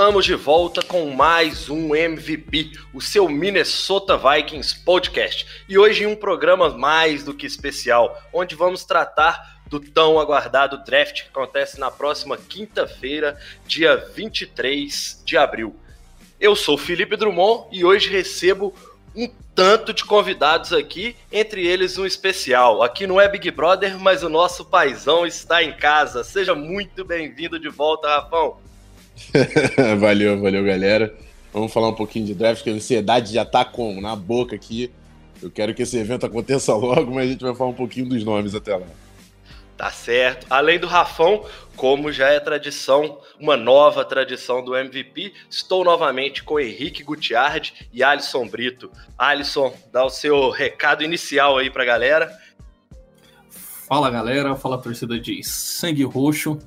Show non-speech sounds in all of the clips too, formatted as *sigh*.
Estamos de volta com mais um MVP, o seu Minnesota Vikings podcast. E hoje em um programa mais do que especial, onde vamos tratar do tão aguardado draft que acontece na próxima quinta-feira, dia 23 de abril. Eu sou Felipe Drummond e hoje recebo um tanto de convidados aqui, entre eles um especial. Aqui não é Big Brother, mas o nosso paizão está em casa. Seja muito bem-vindo de volta, Rafão. *laughs* valeu, valeu, galera. Vamos falar um pouquinho de draft, que a ansiedade já tá com na boca aqui. Eu quero que esse evento aconteça *laughs* logo, mas a gente vai falar um pouquinho dos nomes até lá. Tá certo. Além do Rafão, como já é tradição, uma nova tradição do MVP, estou novamente com Henrique Gutiardi e Alisson Brito. Alisson, dá o seu recado inicial aí pra galera. Fala galera, fala torcida de sangue roxo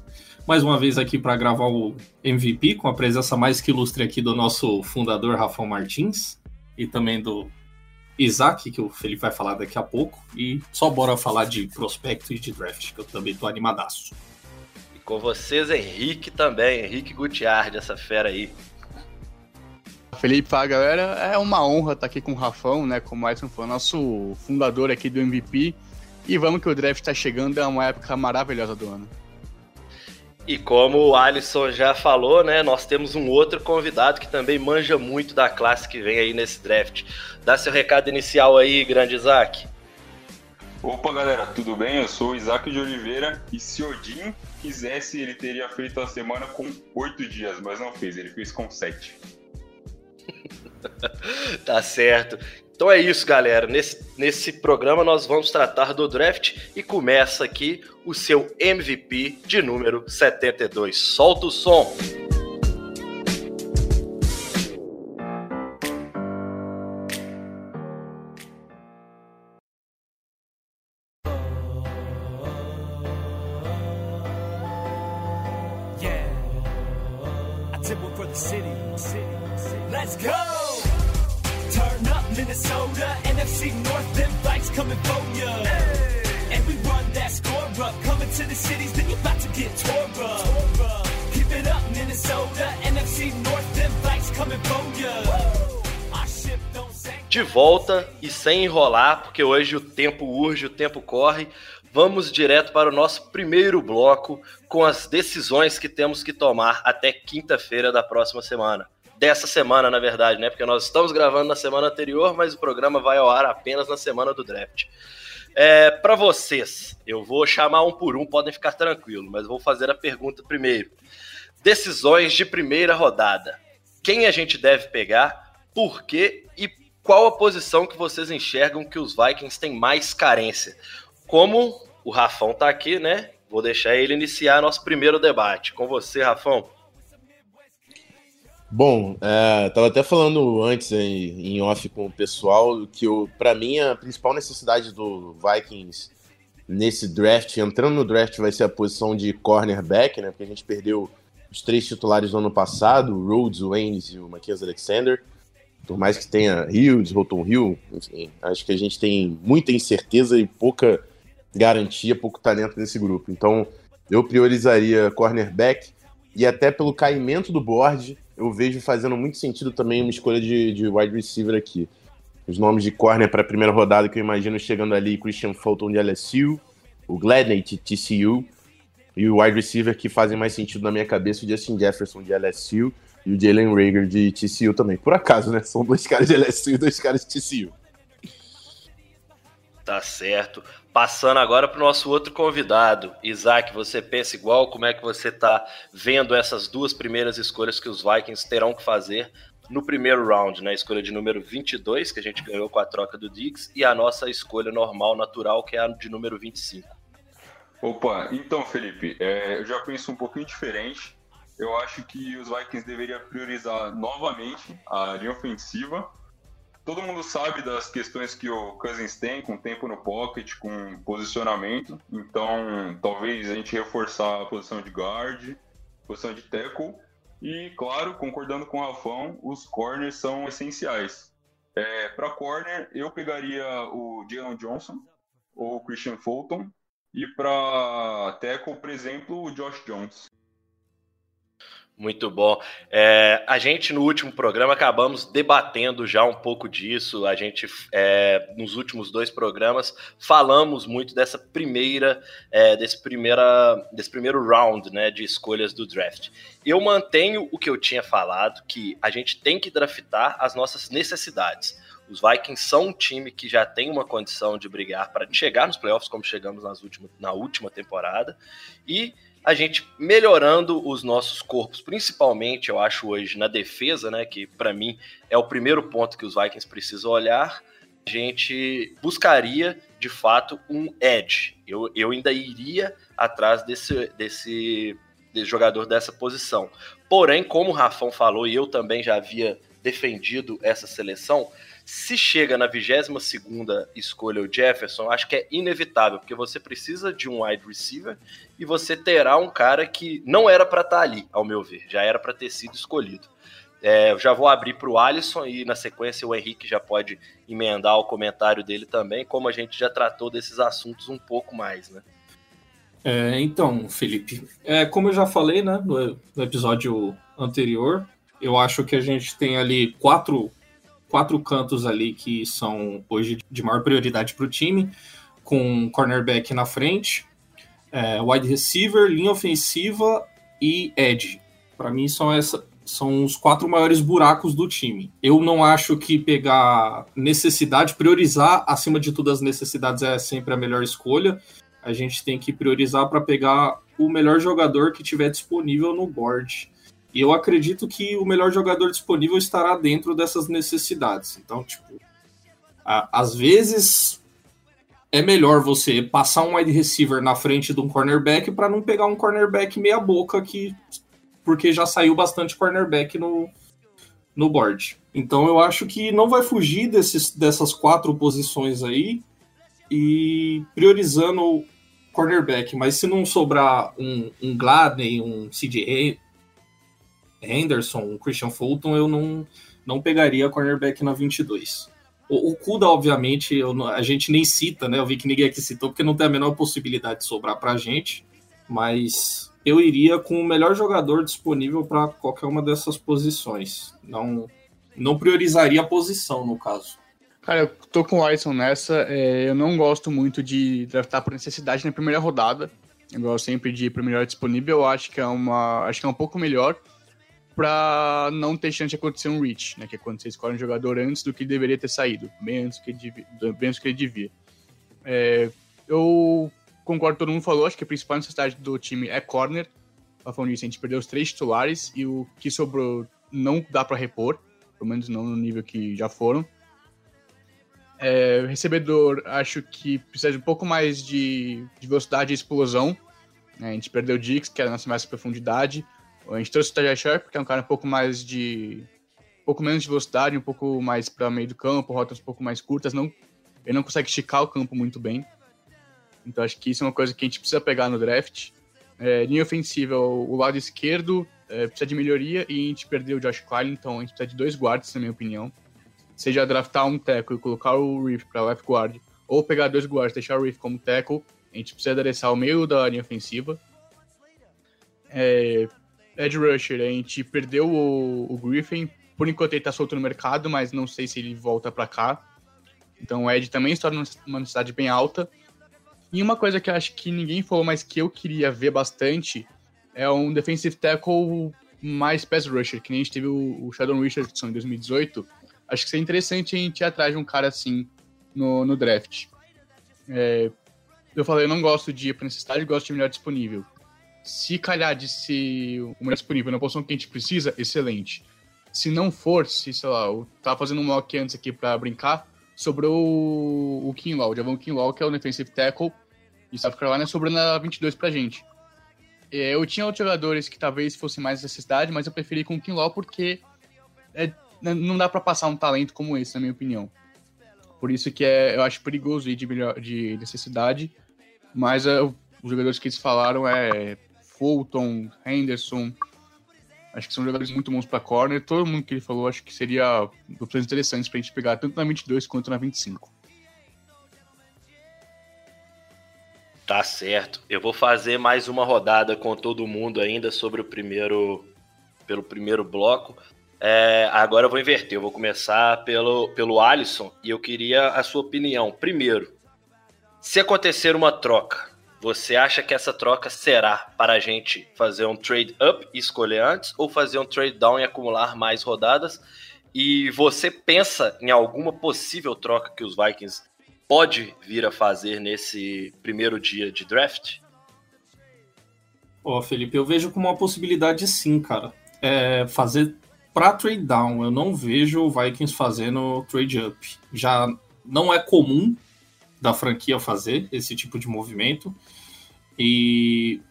mais uma vez aqui para gravar o MVP, com a presença mais que ilustre aqui do nosso fundador Rafael Martins e também do Isaac, que o Felipe vai falar daqui a pouco. E só bora falar de prospecto e de draft, que eu também tô animadaço. E com vocês, Henrique também, Henrique Gutiardi, essa fera aí. Felipe, fala galera, é uma honra estar aqui com o Rafão, né? Como o Edson foi nosso fundador aqui do MVP. E vamos que o draft está chegando, é uma época maravilhosa do ano. E como o Alisson já falou, né, nós temos um outro convidado que também manja muito da classe que vem aí nesse draft. Dá seu recado inicial aí, grande Isaac. Opa, galera, tudo bem? Eu sou o Isaac de Oliveira e se Odin quisesse, ele teria feito a semana com oito dias, mas não fez, ele fez com sete. *laughs* tá certo. Então é isso, galera. Nesse, nesse programa nós vamos tratar do draft e começa aqui o seu MVP de número 72. Solta o som! Let's go! Minnesota, NFC North, them bikes coming for ya. Hey. And we run that score up, coming to the cities, then you about to get tore up. Keep it up, Minnesota, NFC North, them bikes coming for ya. De volta e sem enrolar, porque hoje o tempo urge, o tempo corre. Vamos direto para o nosso primeiro bloco com as decisões que temos que tomar até quinta-feira da próxima semana dessa semana, na verdade, né? Porque nós estamos gravando na semana anterior, mas o programa vai ao ar apenas na semana do draft. É, para vocês, eu vou chamar um por um, podem ficar tranquilos, mas vou fazer a pergunta primeiro. Decisões de primeira rodada. Quem a gente deve pegar, por quê e qual a posição que vocês enxergam que os Vikings têm mais carência? Como o Rafão tá aqui, né? Vou deixar ele iniciar nosso primeiro debate. Com você, Rafão. Bom, é, tava até falando antes em, em off com o pessoal que para mim a principal necessidade do Vikings nesse draft, entrando no draft, vai ser a posição de cornerback, né? Porque a gente perdeu os três titulares do ano passado, o Rhodes, o e o Mackenzie Alexander. Por mais que tenha Hughes, Roton Hill, enfim, acho que a gente tem muita incerteza e pouca garantia, pouco talento nesse grupo. Então, eu priorizaria cornerback e até pelo caimento do board, eu vejo fazendo muito sentido também uma escolha de, de wide receiver aqui. Os nomes de corner para a primeira rodada que eu imagino chegando ali, Christian Fulton de LSU, o Gladney de TCU, e o wide receiver que fazem mais sentido na minha cabeça, o Justin Jefferson de LSU e o Jalen Rager de TCU também. Por acaso, né? São dois caras de LSU e dois caras de TCU. Tá certo. Passando agora para o nosso outro convidado. Isaac, você pensa igual? Como é que você está vendo essas duas primeiras escolhas que os Vikings terão que fazer no primeiro round, na né, escolha de número 22, que a gente ganhou com a troca do Diggs, e a nossa escolha normal, natural, que é a de número 25. Opa, então, Felipe, é, eu já penso um pouquinho diferente. Eu acho que os Vikings deveriam priorizar novamente a linha ofensiva. Todo mundo sabe das questões que o Cousins tem com tempo no pocket, com posicionamento. Então, talvez a gente reforçar a posição de guard, posição de tackle e, claro, concordando com o Rafão, os corners são essenciais. É, Para corner, eu pegaria o Jalen Johnson ou o Christian Fulton. E para tackle, por exemplo, o Josh Jones. Muito bom. É, a gente no último programa acabamos debatendo já um pouco disso. A gente é, nos últimos dois programas falamos muito dessa primeira, é, desse primeira, desse primeiro round, né, de escolhas do draft. Eu mantenho o que eu tinha falado, que a gente tem que draftar as nossas necessidades. Os Vikings são um time que já tem uma condição de brigar para chegar nos playoffs, como chegamos nas últimas, na última temporada, e a gente melhorando os nossos corpos, principalmente, eu acho, hoje na defesa, né? Que para mim é o primeiro ponto que os Vikings precisam olhar. A gente buscaria, de fato, um edge. Eu, eu ainda iria atrás desse, desse, desse jogador dessa posição. Porém, como o Rafão falou, e eu também já havia defendido essa seleção, se chega na 22 escolha o Jefferson, acho que é inevitável, porque você precisa de um wide receiver e você terá um cara que não era para estar tá ali, ao meu ver, já era para ter sido escolhido. É, já vou abrir para o Alisson e na sequência o Henrique já pode emendar o comentário dele também, como a gente já tratou desses assuntos um pouco mais, né? É, então, Felipe, é, como eu já falei né, no, no episódio anterior, eu acho que a gente tem ali quatro quatro cantos ali que são hoje de maior prioridade para o time, com cornerback na frente, é, wide receiver, linha ofensiva e edge. Para mim são essa, são os quatro maiores buracos do time. Eu não acho que pegar necessidade, priorizar acima de tudo as necessidades é sempre a melhor escolha. A gente tem que priorizar para pegar o melhor jogador que tiver disponível no board. E eu acredito que o melhor jogador disponível estará dentro dessas necessidades. Então, tipo, a, às vezes é melhor você passar um wide receiver na frente de um cornerback para não pegar um cornerback meia boca que porque já saiu bastante cornerback no, no board. Então eu acho que não vai fugir desses, dessas quatro posições aí e priorizando o cornerback. Mas se não sobrar um, um Gladney, um CJ Henderson, o Christian Fulton, eu não, não pegaria cornerback na 22. O, o Kuda, obviamente, eu, a gente nem cita, né? Eu vi que ninguém aqui citou, porque não tem a menor possibilidade de sobrar pra gente. Mas eu iria com o melhor jogador disponível para qualquer uma dessas posições. Não, não priorizaria a posição, no caso. Cara, eu tô com o Alisson nessa. É, eu não gosto muito de draftar por necessidade na primeira rodada. Eu gosto sempre de ir pro melhor disponível. Eu acho que é uma. Acho que é um pouco melhor para não ter chance de acontecer um reach, né? Que é quando você escolhe um jogador antes do que deveria ter saído, do que devia. Do que ele devia. É, eu concordo todo mundo falou, acho que a principal necessidade do time é corner. Falando nisso, a gente perdeu os três titulares e o que sobrou não dá para repor, pelo menos não no nível que já foram. É, recebedor, acho que precisa de um pouco mais de, de velocidade e explosão. Né? A gente perdeu o Dix, que era a nossa mais profundidade. A gente trouxe o Tajay Sharp, que é um cara um pouco mais de. um pouco menos de velocidade, um pouco mais para meio do campo, rotas um pouco mais curtas. Não, ele não consegue esticar o campo muito bem. Então acho que isso é uma coisa que a gente precisa pegar no draft. É, linha ofensiva, o, lado esquerdo é, precisa de melhoria e a gente perdeu o Josh Klein, então a gente precisa de dois guards, na minha opinião. Seja draftar um tackle e colocar o Reef para left guard, ou pegar dois guards e deixar o Reef como tackle, a gente precisa adereçar o meio da linha ofensiva. É, Ed Rusher, a gente perdeu o, o, Griffin. Por enquanto ele tá solto no mercado, mas não sei se ele volta para cá. Então o Ed também está numa necessidade bem alta. E uma coisa que eu acho que ninguém falou, mas que eu queria ver bastante, é um defensive tackle mais pass rusher, que nem a gente teve o, o Sheldon Richardson em 2018. Acho que seria interessante a gente ir atrás de um cara assim no, no draft. É, eu falei, eu não gosto de ir pra necessidade, gosto de melhor disponível. Se calhar de ser o melhor disponível na posição que a gente precisa, excelente. se não for, se, sei lá, eu tava fazendo um mock antes aqui pra brincar, sobrou o, o Kinlaw, o Javon Kinlaw, que é o defensive tackle de South Carolina, sobrou na 22 pra gente. É, Eu tinha outros jogadores que talvez fossem mais necessidade, mas eu preferi com o Kinlaw porque é, n- não dá pra passar um talento como esse, na minha opinião. Por isso que é, eu acho perigoso ir de, melhor- de necessidade, mas é, os jogadores que eles falaram é Fulton, Henderson, acho que são jogadores muito bons pra corner. Todo mundo que ele falou, acho que seria opções interessantes pra gente pegar tanto na 22 quanto na 25. Tá certo. Eu vou fazer mais uma rodada com todo mundo ainda sobre o primeiro. pelo primeiro bloco. É, agora eu vou inverter. Eu vou começar pelo, pelo Alisson e eu queria a sua opinião. Primeiro, se acontecer uma troca, você acha que essa troca será para a gente fazer um trade up e escolher antes ou fazer um trade down e acumular mais rodadas? E você pensa em alguma possível troca que os Vikings pode vir a fazer nesse primeiro dia de draft? Ó, Felipe, eu vejo como uma possibilidade sim, cara. É fazer pra trade down. Eu não vejo o Vikings fazendo trade up. Já não é comum da franquia fazer esse tipo de movimento. E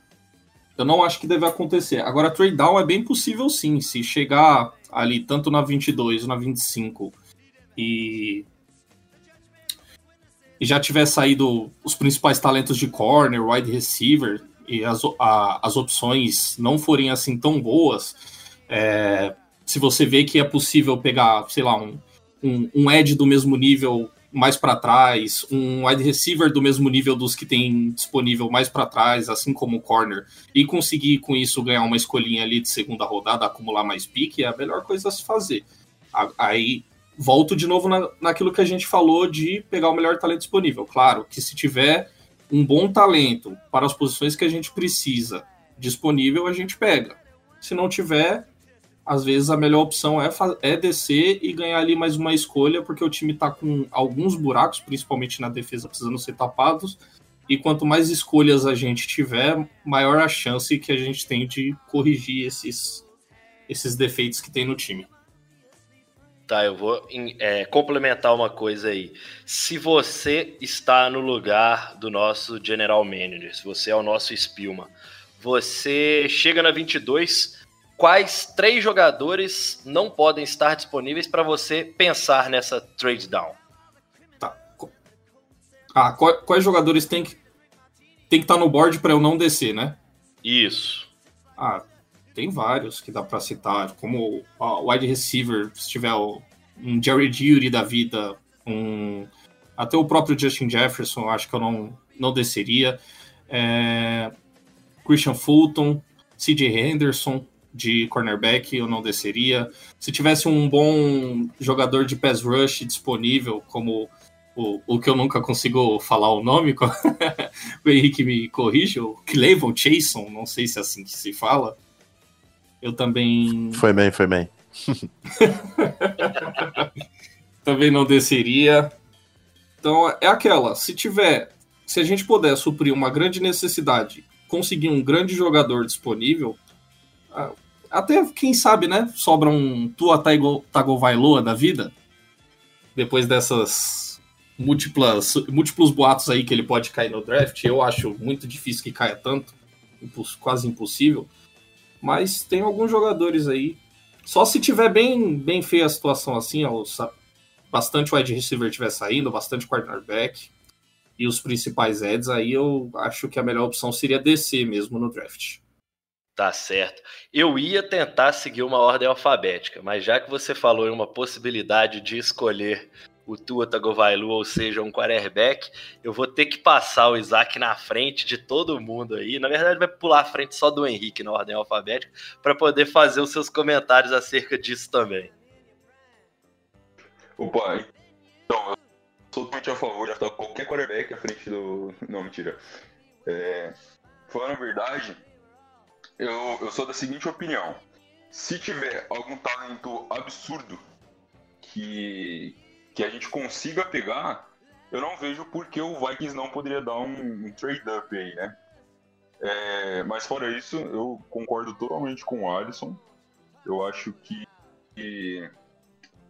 eu não acho que deve acontecer. Agora, trade down é bem possível sim. Se chegar ali tanto na 22 ou na 25 e e já tiver saído os principais talentos de corner, wide receiver, e as, a- as opções não forem assim tão boas, é, se você vê que é possível pegar, sei lá, um, um, um do mesmo nível mais para trás, um wide receiver do mesmo nível dos que tem disponível mais para trás, assim como o corner, e conseguir com isso ganhar uma escolhinha ali de segunda rodada, acumular mais pique, é a melhor coisa a se fazer. Aí volto de novo na, naquilo que a gente falou de pegar o melhor talento disponível. Claro que se tiver um bom talento para as posições que a gente precisa disponível, a gente pega. Se não tiver, às vezes a melhor opção é, é descer e ganhar ali mais uma escolha, porque o time está com alguns buracos, principalmente na defesa, precisando ser tapados. E quanto mais escolhas a gente tiver, maior a chance que a gente tem de corrigir esses, esses defeitos que tem no time. Tá, eu vou é, complementar uma coisa aí. Se você está no lugar do nosso general manager, se você é o nosso Spillman, você chega na 22, quais três jogadores não podem estar disponíveis para você pensar nessa trade down? Ah, qua- quais jogadores tem que tem que estar no board para eu não descer, né? Isso. Ah, tem vários que dá para citar, como o wide receiver, se tiver um Jerry Judy da vida, um até o próprio Justin Jefferson, acho que eu não não desceria. É, Christian Fulton, CJ Henderson de cornerback, eu não desceria. Se tivesse um bom jogador de pass rush disponível, como o, o que eu nunca consigo falar o nome, *laughs* o Henrique me corrige, o Cleveland Chason, não sei se é assim que se fala. Eu também, Foi bem, foi bem. *laughs* também não desceria. Então é aquela, se tiver, se a gente puder suprir uma grande necessidade, conseguir um grande jogador disponível, ah, até quem sabe, né, sobra um Tua Tagovailoa da vida, depois dessas múltiplas, múltiplos boatos aí que ele pode cair no draft, eu acho muito difícil que caia tanto, quase impossível, mas tem alguns jogadores aí, só se tiver bem, bem feia a situação assim, ó, bastante wide receiver tiver saindo, bastante cornerback e os principais eds, aí eu acho que a melhor opção seria descer mesmo no draft. Tá certo. Eu ia tentar seguir uma ordem alfabética, mas já que você falou em uma possibilidade de escolher o Tua Tagovailoa, ou seja, um quarterback, eu vou ter que passar o Isaac na frente de todo mundo aí. Na verdade, vai pular à frente só do Henrique na ordem alfabética para poder fazer os seus comentários acerca disso também. Opa, então, eu sou totalmente a favor de qualquer quarterback à frente do. Não, mentira. É, falando a verdade, eu, eu sou da seguinte opinião. Se tiver algum talento absurdo que, que a gente consiga pegar, eu não vejo por que o Vikings não poderia dar um, um trade-up aí, né? É, mas fora isso, eu concordo totalmente com o Alisson. Eu acho que e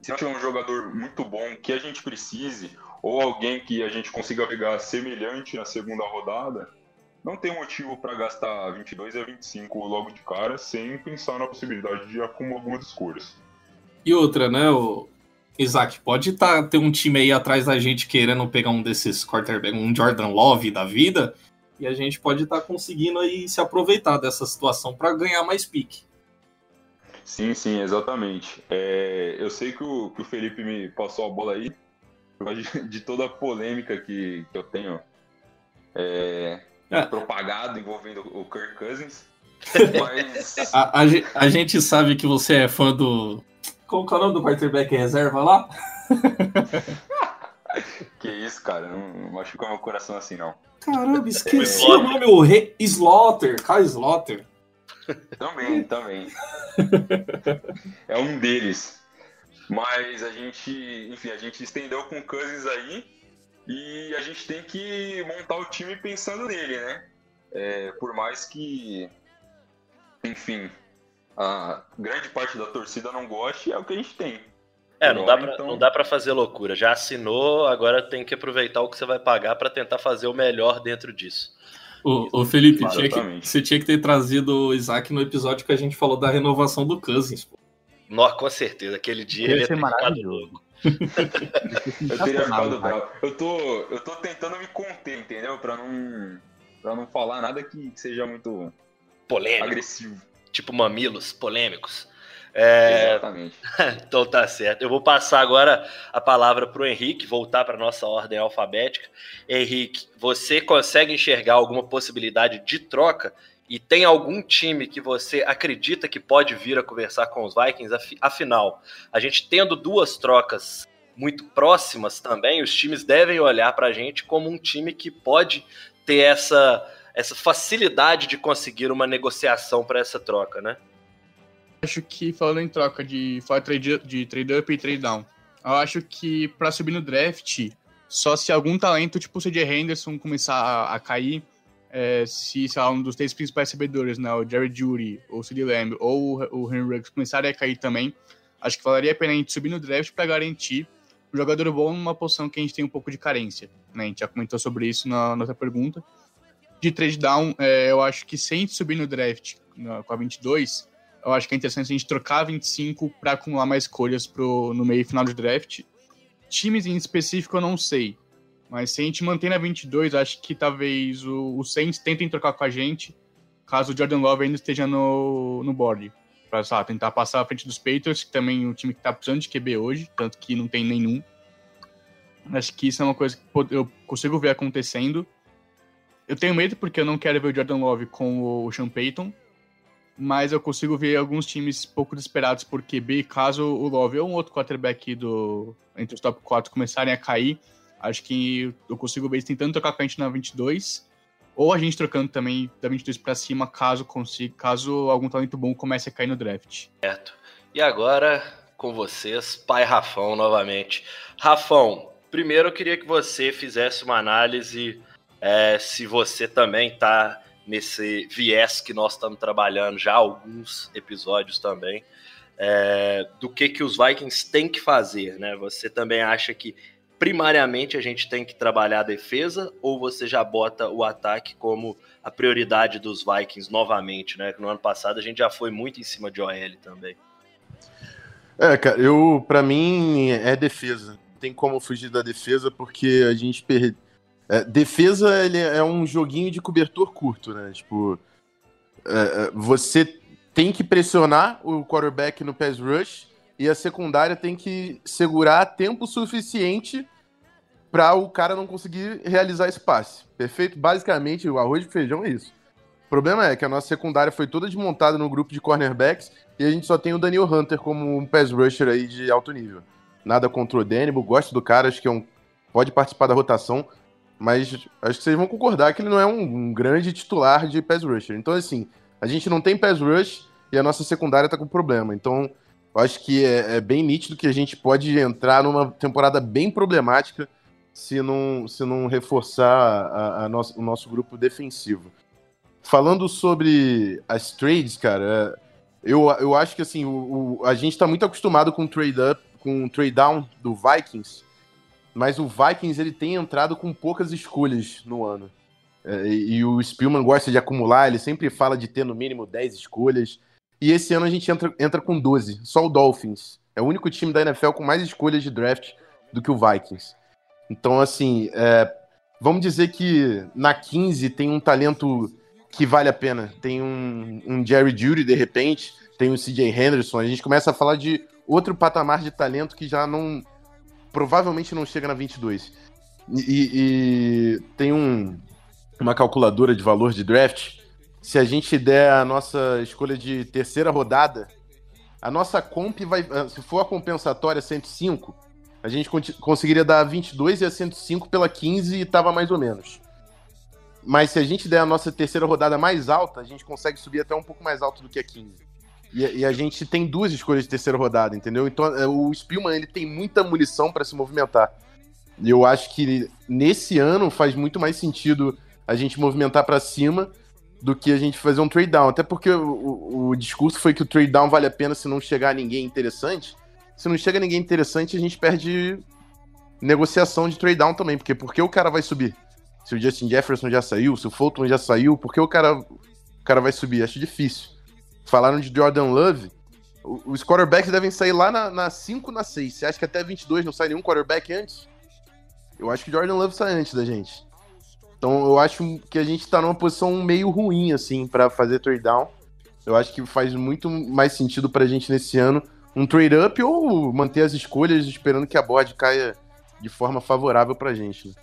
se tiver um jogador muito bom que a gente precise, ou alguém que a gente consiga pegar semelhante na segunda rodada, não tem motivo para gastar 22 a 25 logo de cara, sem pensar na possibilidade de acumular algumas escolhas. E outra, né, o Isaac, pode tá, ter um time aí atrás da gente querendo pegar um desses quarterback, um Jordan Love da vida, e a gente pode estar tá conseguindo aí se aproveitar dessa situação para ganhar mais pique. Sim, sim, exatamente. É, eu sei que o, que o Felipe me passou a bola aí, de toda a polêmica que, que eu tenho é, É. propagado envolvendo o Kirk Cousins. Mas *laughs* A, a a gente sabe que você é fã do. Qual que é o nome do quarterback reserva lá? *laughs* que isso, cara, não, não machuca meu coração assim, não. Caramba, esqueci O o nome, o Re... Slaughter, Kyle Slaughter. Também, também. *laughs* é um deles. Mas a gente, enfim, a gente estendeu com o Cousins aí e a gente tem que montar o time pensando nele, né? É, por mais que, enfim, a grande parte da torcida não goste, é o que a gente tem. É, não dá, pra, Então- não dá pra fazer loucura. Já assinou, agora tem que aproveitar o que você vai pagar pra tentar fazer o melhor dentro disso. O, o Felipe, tinha que- você tinha que ter trazido o Isaac no episódio que a gente falou da renovação do Cousins. pô. Nó, com certeza, aquele dia Ia ele ia ter ficado maravilhoso. louco. Eu teria ficado bravo. Eu tô, eu tô tentando me conter, entendeu? Pra não, pra não falar nada que seja muito Polêmico, agressivo. tipo mamilos polêmicos. É, Exatamente. *laughs* então tá certo. Eu vou passar agora a palavra pro Henrique, voltar para nossa ordem alfabética. Henrique, você consegue enxergar alguma possibilidade de troca? E tem algum time que você acredita que pode vir a conversar com os Vikings? Afi- Afinal, a gente tendo duas trocas muito próximas também, os times devem olhar para a gente como um time que pode ter essa, essa facilidade de conseguir uma negociação para essa troca, né? acho que, falando em troca de, trade, de trade up e trade down, eu acho que pra subir no draft, só se algum talento, tipo o CJ Henderson, começar a, a cair, é, se, sei lá, um dos três principais recebedores, né, o Jerry Judy, ou o CeeDee Lamb, ou o, Henry Ruggs começarem a cair também, acho que valeria a pena a gente subir no draft pra garantir um jogador bom numa posição que a gente tem um pouco de carência, né, a gente já comentou sobre isso na nossa pergunta. De trade down, é, eu acho que se a gente subir no draft na- com a 22, eu acho que é interessante a gente trocar 25 para acumular mais escolhas pro, no meio e final de draft. Times em específico eu não sei. Mas se a gente manter na 22, acho que talvez o, o Saints tentem trocar com a gente, caso o Jordan Love ainda esteja no, no board. Pra tentar passar à frente dos Patriots, que também é um time que tá precisando de QB hoje, tanto que não tem nenhum. Acho que isso é uma coisa que eu consigo ver acontecendo. Eu tenho medo porque eu não quero ver o Jordan Love com o Sean Payton, mas eu consigo ver alguns times pouco desesperados por QB, caso o Love ou um outro quarterback do, entre os top 4 começarem a cair. Acho que eu consigo ver eles tentando trocar com a gente na 22, ou a gente trocando também da 22 para cima, caso consiga, caso algum talento bom comece a cair no draft. E agora, com vocês, pai Rafão novamente. Rafão, primeiro eu queria que você fizesse uma análise é, se você também está nesse viés que nós estamos trabalhando já alguns episódios também, é, do que, que os Vikings têm que fazer, né? Você também acha que primariamente a gente tem que trabalhar a defesa ou você já bota o ataque como a prioridade dos Vikings novamente, né? No ano passado a gente já foi muito em cima de OL também. É, cara, eu, pra mim, é defesa. Tem como fugir da defesa, porque a gente perde. É, defesa ele é um joguinho de cobertor curto, né? Tipo, é, é, você tem que pressionar o quarterback no pass rush e a secundária tem que segurar tempo suficiente para o cara não conseguir realizar esse passe. Perfeito? Basicamente, o arroz de feijão é isso. O problema é que a nossa secundária foi toda desmontada no grupo de cornerbacks e a gente só tem o Daniel Hunter como um pass rusher aí de alto nível. Nada contra o Daniel, gosto do cara, acho que é um, pode participar da rotação, mas acho que vocês vão concordar que ele não é um, um grande titular de pass rusher. Então, assim, a gente não tem pass rush e a nossa secundária tá com problema. Então, eu acho que é, é bem nítido que a gente pode entrar numa temporada bem problemática se não, se não reforçar a, a nosso, o nosso grupo defensivo. Falando sobre as trades, cara, Eu, eu acho que assim, o, o- a gente tá muito acostumado com o trade up, com o trade down do Vikings, mas o Vikings ele tem entrado com poucas escolhas no ano. É, e, e o Spielman gosta de acumular, ele sempre fala de ter no mínimo 10 escolhas. E esse ano a gente entra, entra com 12, só o Dolphins. É o único time da NFL com mais escolhas de draft do que o Vikings. Então, assim, é, vamos dizer que na 15 tem um talento que vale a pena. Tem um, um Jerry Judy, de repente, tem o CJ Henderson. A gente começa a falar de outro patamar de talento que já não. provavelmente não chega na 22. E, e- e tem um, uma calculadora de valor de draft. Se a gente der a nossa escolha de terceira rodada, a nossa comp vai. Se for a compensatória 105, a gente conseguiria dar 22 e a 105 pela 15 e tava mais ou menos. Mas se a gente der a nossa terceira rodada mais alta, a gente consegue subir até um pouco mais alto do que a 15. E, e a gente tem duas escolhas de terceira rodada, entendeu? Então é, o Spielman ele tem muita munição para se movimentar. E eu acho que nesse ano faz muito mais sentido a gente movimentar para cima do que a gente fazer um trade down. Até porque o, o- o discurso foi que o trade down vale a pena se não chegar ninguém interessante. Se não chega ninguém interessante, a gente perde negociação de trade down também. Porque por que o cara vai subir? Se o Justin Jefferson já saiu, se o Fulton já saiu, por que o cara, o cara vai subir? Acho difícil. Falaram de Jordan Love. Os quarterbacks devem sair lá na, na 5, na 6. Você acha que até 22 não sai nenhum quarterback antes? Eu acho que Jordan Love sai antes da gente. Então eu acho que a gente tá numa posição meio ruim, assim, pra fazer trade down. Eu acho que faz muito mais sentido pra gente nesse ano um trade up ou manter as escolhas esperando que a board caia de forma favorável pra gente. né?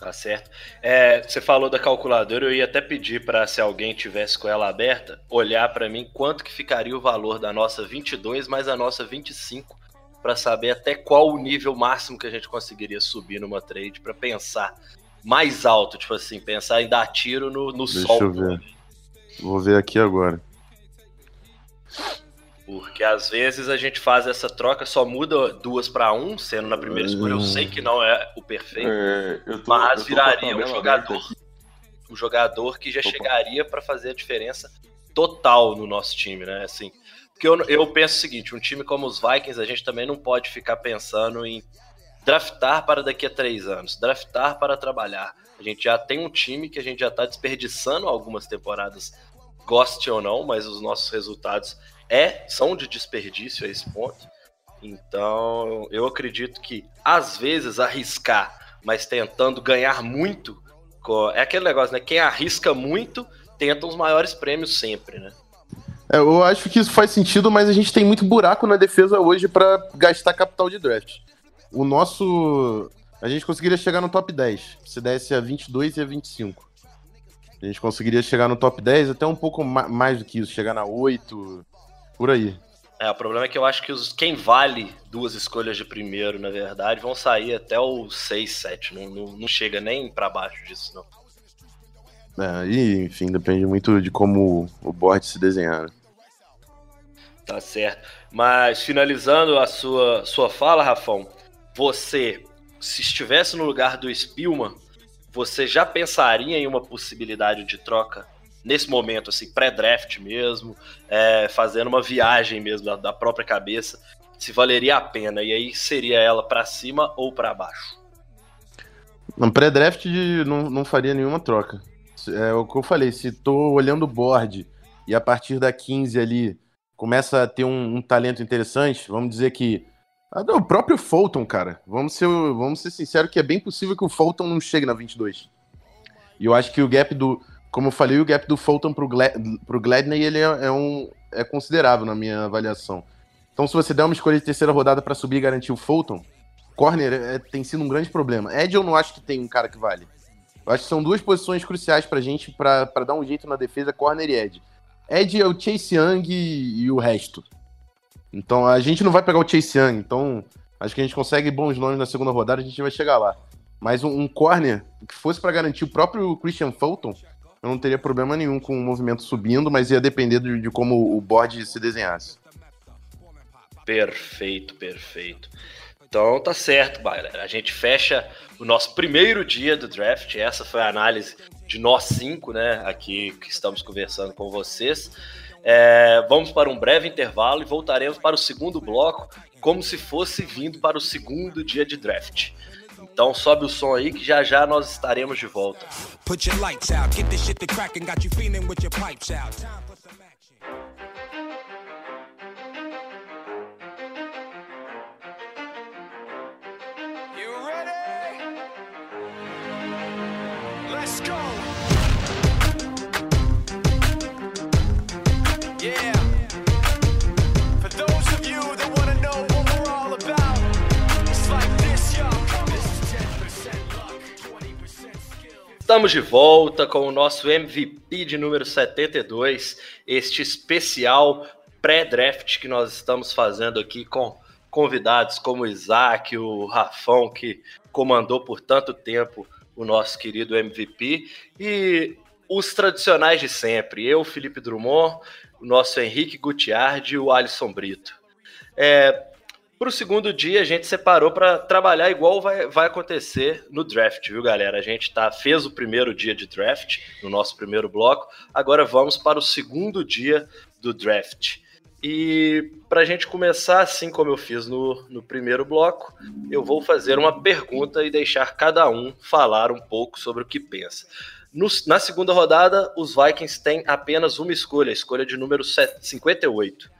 Tá certo. É, você falou da calculadora, eu ia até pedir para se alguém tivesse com ela aberta, olhar para mim quanto que ficaria o valor da nossa 22 mais a nossa 25 para saber até qual o nível máximo que a gente conseguiria subir numa trade para pensar mais alto, tipo assim, pensar em dar tiro no, no Deixa sol. eu ver. Vou ver aqui agora. Porque às vezes a gente faz essa troca, só muda duas para um, sendo na primeira escolha. Eu sei que não é o perfeito. É, eu tô, Mas viraria um jogador, um jogador que já Opa. chegaria para fazer a diferença total no nosso time, né? Assim, porque eu, eu penso o seguinte: um time como os Vikings, a gente também não pode ficar pensando em draftar para daqui a três anos, draftar para trabalhar. A gente já tem um time que a gente já está desperdiçando algumas temporadas, goste ou não, mas os nossos resultados é são de desperdício a esse ponto. Então, eu acredito que às vezes arriscar, mas tentando ganhar muito, é aquele negócio, né? Quem arrisca muito tenta os maiores prêmios sempre, né? É, eu acho que isso faz sentido, mas a gente tem muito buraco na defesa hoje pra gastar capital de draft. O nosso. A gente conseguiria chegar no top 10, se desse a 22 e a 25. A gente conseguiria chegar no top 10, até um pouco ma- mais do que isso, chegar na 8, por aí. É, o problema é que eu acho que os, quem vale duas escolhas de primeiro, na verdade, vão sair até o 6, 7. Não, não, não chega nem pra baixo disso, não. É, e, enfim, depende muito de como o board se desenhar. né? Tá certo. Mas finalizando a sua, sua fala, Rafão, você, se estivesse no lugar do Spielman, você já pensaria em uma possibilidade de troca nesse momento, assim, pré-draft mesmo, é, fazendo uma viagem mesmo da, da própria cabeça, se valeria a pena? E aí seria ela pra cima ou pra baixo? No pré-draft não, não faria nenhuma troca. É o que eu falei, se tô olhando o board e a partir da 15 ali começa a ter um, um talento interessante, vamos dizer que. Ah, não, o próprio Fulton, cara. Vamos ser, vamos ser sinceros que é bem possível que o Fulton não chegue na 22. E eu acho que o gap do. Como eu falei, o gap do Fulton pro, Gla pro Gladney ele é, é um, é considerável na minha avaliação. Então, se você der uma escolha de terceira rodada para subir e garantir o Fulton, corner é- tem sido um grande problema. Ed eu não acho que tem um cara que vale. Eu acho que são duas posições cruciais pra gente pra dar um jeito na defesa, corner e Ed. Ed é o Chase Young e, e o resto. Então a gente não vai pegar o Chase Young, então acho que a gente consegue bons nomes na segunda rodada, a gente vai chegar lá. Mas um, um corner que fosse pra garantir o próprio Christian Fulton, eu não teria problema nenhum com o movimento subindo, mas ia depender de, de como o board se desenhasse. Perfeito, perfeito. Então tá certo, galera. A gente fecha o nosso primeiro dia do draft. Essa foi a análise de nós cinco, né? Aqui que estamos conversando com vocês. É, vamos para um breve intervalo e voltaremos para o segundo bloco, como se fosse vindo para o segundo dia de draft. Então sobe o som aí que já já nós estaremos de volta. Put Estamos de volta com o nosso MVP de número 72, este especial pré-draft que nós estamos fazendo aqui com convidados como o Isaac, o Rafão, que comandou por tanto tempo o nosso querido MVP, e os tradicionais de sempre, eu, Felipe Drummond, o nosso Henrique Gutiardi e o Alisson Brito. É, para o segundo dia, a gente separou para trabalhar igual vai, vai acontecer no draft, viu, galera? A gente tá, fez o primeiro dia de draft, no nosso primeiro bloco, agora vamos para o segundo dia do draft. E para a gente começar, assim como eu fiz no, no primeiro bloco, eu vou fazer uma pergunta e deixar cada um falar um pouco sobre o que pensa. No- na segunda rodada, os Vikings têm apenas uma escolha, a escolha de número 7 58.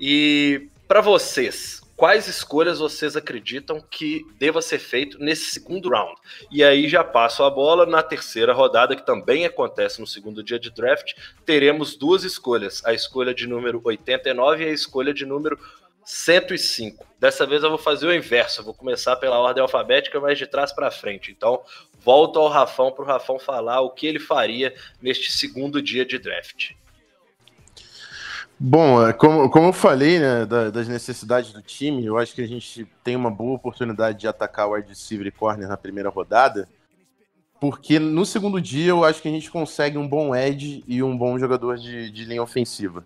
E para vocês, quais escolhas vocês acreditam que deva ser feito nesse segundo round? E aí já passo a bola na terceira rodada, que também acontece no segundo dia de draft. Teremos duas escolhas, a escolha de número 89 e a escolha de número 105. Dessa vez eu vou fazer o inverso, eu vou começar pela ordem alfabética, mas de trás para frente. Então, volto ao Rafão para o Rafão falar o que ele faria neste segundo dia de draft. Bom, é, como, como eu falei, né, da- das necessidades do time, eu acho que a gente tem uma boa oportunidade de atacar o wide receiver e corner na primeira rodada, porque no segundo dia eu acho que a gente consegue um bom edge e um bom jogador de, de linha ofensiva.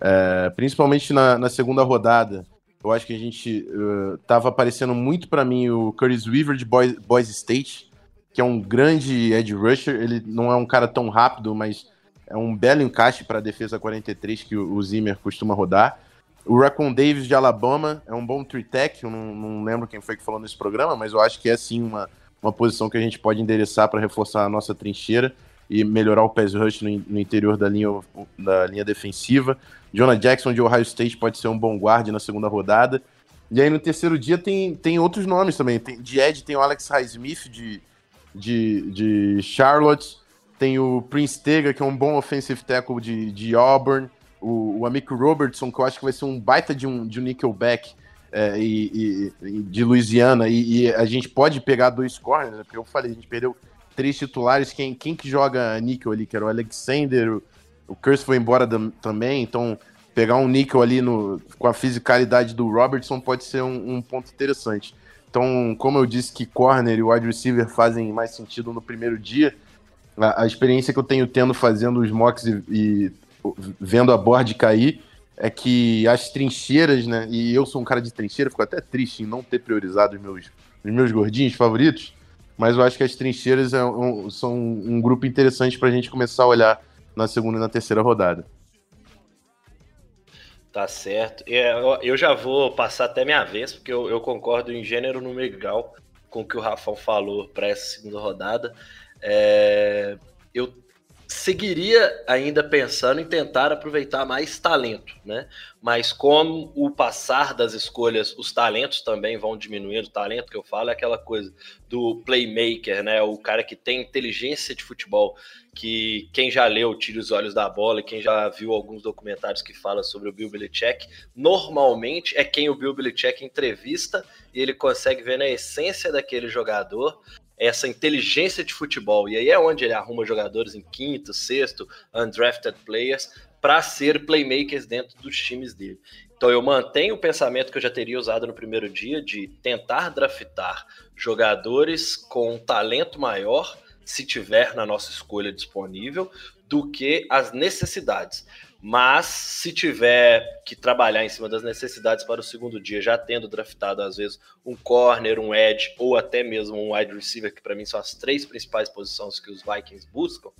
É, principalmente na, na segunda rodada, eu acho que a gente eh, tava aparecendo muito para mim o Curtis Weaver de Boise, Boise State, que é um grande edge rusher, ele não é um cara tão rápido, mas é um belo encaixe para a defesa 43 que o Zimmer costuma rodar. O Raccoon Davis de Alabama é um bom three tech, eu não, não lembro quem foi que falou nesse programa, mas eu acho que é sim uma, uma posição que a gente pode endereçar para reforçar a nossa trincheira e melhorar o pass rush no, no interior da linha, da linha defensiva. Jonah Jackson de Ohio State pode ser um bom guarde na segunda rodada. E aí no terceiro dia tem, tem outros nomes também. Tem, de Ed tem o Alex Highsmith de, de, de Charlotte. Tem o Prince Tega, que é um bom offensive tackle de, de Auburn. O, o Amico Robertson, que eu acho que vai ser um baita de um, de um nickelback é, e, e- de Louisiana. E, e a gente pode pegar dois corners, né? porque eu falei, a gente perdeu três titulares. Quem, quem que joga nickel ali? Que era o Alexander, o, o Curse foi embora dam- também. Então, pegar um nickel ali no, com a fisicalidade do Robertson pode ser um, um ponto interessante. Então, como eu disse que corner e wide receiver fazem mais sentido no primeiro dia, a, a experiência que eu tenho tendo fazendo os mocks e, e vendo a board cair é que as trincheiras, né? E eu sou um cara de trincheira, fico até triste em não ter priorizado os meus, os meus gordinhos favoritos, mas eu acho que as trincheiras é um- são um grupo interessante para a gente começar a olhar na segunda e na terceira rodada. Tá certo. É, eu- já vou passar até minha vez, porque eu, eu concordo em gênero no legal com o que o Rafão falou para essa segunda rodada. É, eu seguiria ainda pensando em tentar aproveitar mais talento, né? Mas como o passar das escolhas, os talentos também vão diminuindo. O talento que eu falo é aquela coisa do playmaker, né? O cara que tem inteligência de futebol, que quem já leu Tire os Olhos da Bola, quem já viu alguns documentários que falam sobre o Bill Belichick, normalmente é quem o Bill Belichick entrevista e ele consegue ver na essência daquele jogador essa inteligência de futebol. E aí é onde ele arruma jogadores em quinto, sexto, undrafted players, para ser playmakers dentro dos times dele. Então eu mantenho o pensamento que eu já teria usado no primeiro dia de tentar draftar jogadores com talento maior, se tiver na nossa escolha disponível, do que as necessidades. Mas se tiver que trabalhar em cima das necessidades para o segundo dia, já tendo draftado às vezes um corner, um edge ou até mesmo um wide receiver, que para mim são as três principais posições que os Vikings buscam,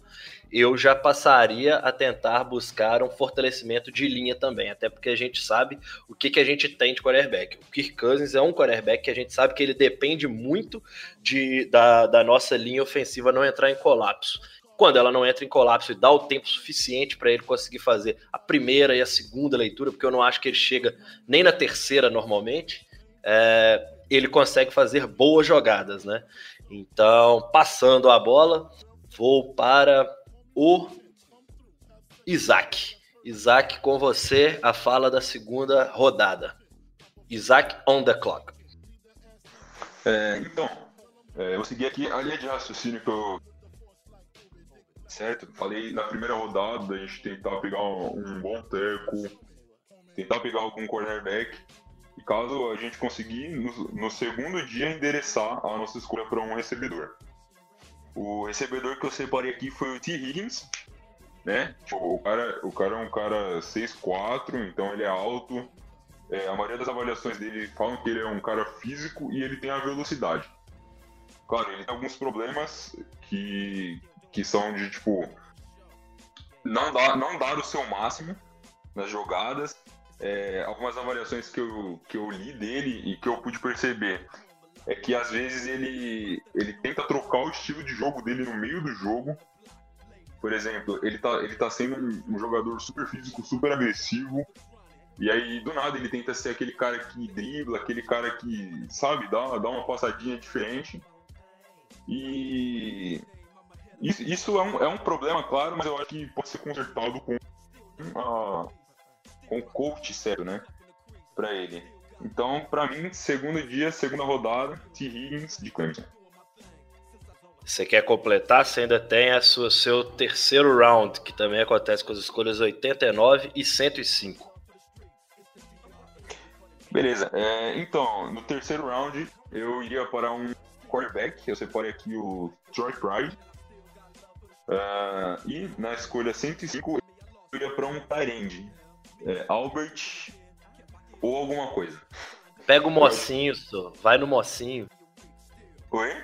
eu já passaria a tentar buscar um fortalecimento de linha também, até porque a gente sabe o que, que a gente tem de quarterback. O Kirk Cousins é um quarterback que a gente sabe que ele depende muito de, da, da nossa linha ofensiva não entrar em colapso quando ela não entra em colapso e dá o tempo suficiente para ele conseguir fazer a primeira e a segunda leitura, porque eu não acho que ele chega nem na terceira normalmente, é, ele consegue fazer boas jogadas, né? Então, passando a bola, vou para o Isaac. Isaac, com você, a fala da segunda rodada. Isaac on the clock. É, então, é, eu segui aqui a linha de raciocínio que eu certo? Falei na primeira rodada a gente tentar pegar um, um bom teco, tentar pegar algum cornerback. E caso a gente conseguir, no, no segundo dia, endereçar a nossa escolha para um recebedor. O recebedor que eu separei aqui foi o T. Higgins, né? Tipo, o, cara, o cara é um cara 6'4", então ele é alto. É, a maioria das avaliações dele falam que ele é um cara físico e ele tem a velocidade. Claro, ele tem alguns problemas que, que são de tipo não dar, não dar o seu máximo nas jogadas. É, algumas avaliações que eu, que eu li dele e que eu pude perceber é que às vezes ele, ele tenta trocar o estilo de jogo dele no meio do jogo. Por exemplo, ele tá, ele tá sendo um, jogador super físico, super agressivo, e aí, do nada, ele tenta ser aquele cara que dribla, aquele cara que, sabe, dá, dá uma passadinha diferente. E isso, isso é, um, é um problema, claro, mas eu acho que pode ser consertado com, a, com o coach sério, né? Pra ele. Então, pra mim, segundo dia, segunda rodada, T. Higgins de Clemson. Você quer completar? Você ainda tem a sua, seu terceiro round, que também acontece com as escolhas 89 e 105. Beleza. É, então, no terceiro round, eu iria para um quarterback. Eu separei aqui o Troy Pride, Uh, e na escolha 105 eu ia para um Tyrande. É, Albert ou alguma coisa. Pega o mocinho, só. vai no mocinho. Oi?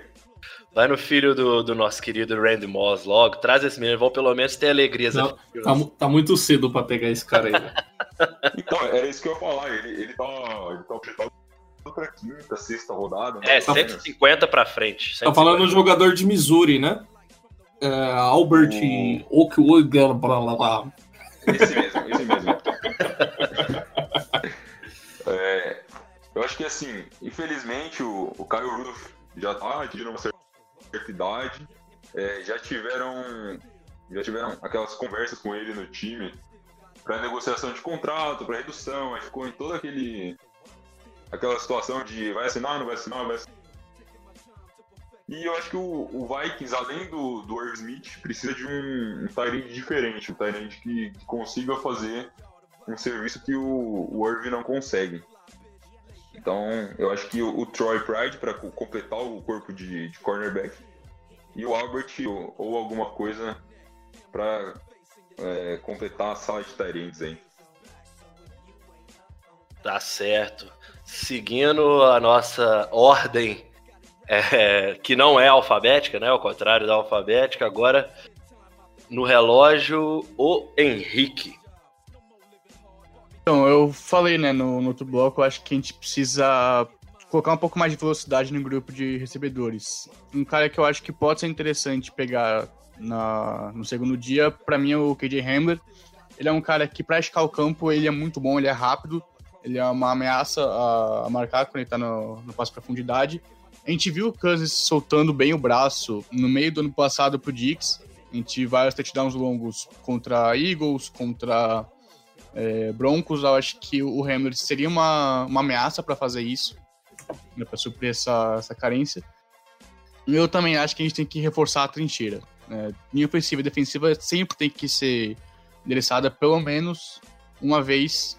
Vai no filho do, do nosso querido Randy Moss logo, traz esse menino, vão pelo menos ter alegrias. Não, tá, tá, muito cedo para pegar esse cara aí. *laughs* então, era isso que eu ia falar, ele, ele tá, ele tá projetado pra quinta, sexta rodada. É, 150 para frente. 150. Tá falando um jogador de Missouri, né? É, Albert o... Okwuga, blá blá blá. Esse mesmo, esse mesmo. *laughs* é, eu acho que assim, infelizmente o, o Caio Rudolph já tá atingindo uma certa idade. É, já tiveram já tiveram aquelas conversas com ele no time para negociação de contrato, para redução, aí ficou em toda aquele aquela situação de vai assinar, não vai assinar, vai assinar e eu acho que o, o Vikings, além do, do Irv Smith, precisa de um, um diferente, um Tyrande que, que, consiga fazer um serviço que o, o Irv não consegue. Então, eu acho que o, o Troy Pride, para completar o corpo de, de, cornerback, e o Albert ou, ou alguma coisa para é, completar a sala de Tyrands aí. Tá certo. Seguindo a nossa ordem é, que não é alfabética, né? Ao contrário da alfabética. Agora, no relógio, o Henrique. Então, eu falei, né, no, no outro bloco, eu acho que a gente precisa colocar um pouco mais de velocidade no grupo de recebedores. Um cara que eu acho que pode ser interessante pegar na, no segundo dia, para mim é o KJ Hamler. Ele é um cara que, pra esticar o campo, ele é muito bom, ele é rápido, ele é uma ameaça a, a marcar quando ele tá no, no passo profundidade. A gente viu o Kansas soltando bem o braço no meio do ano passado pro Dix. A gente vários touchdowns longos contra Eagles, contra é, Broncos. Eu acho que o Hamler seria uma, uma ameaça para fazer isso, né, para suprir essa, essa carência. E eu também acho que a gente tem que reforçar a trincheira. Né? Ofensiva e defensiva sempre tem que ser endereçada pelo menos uma vez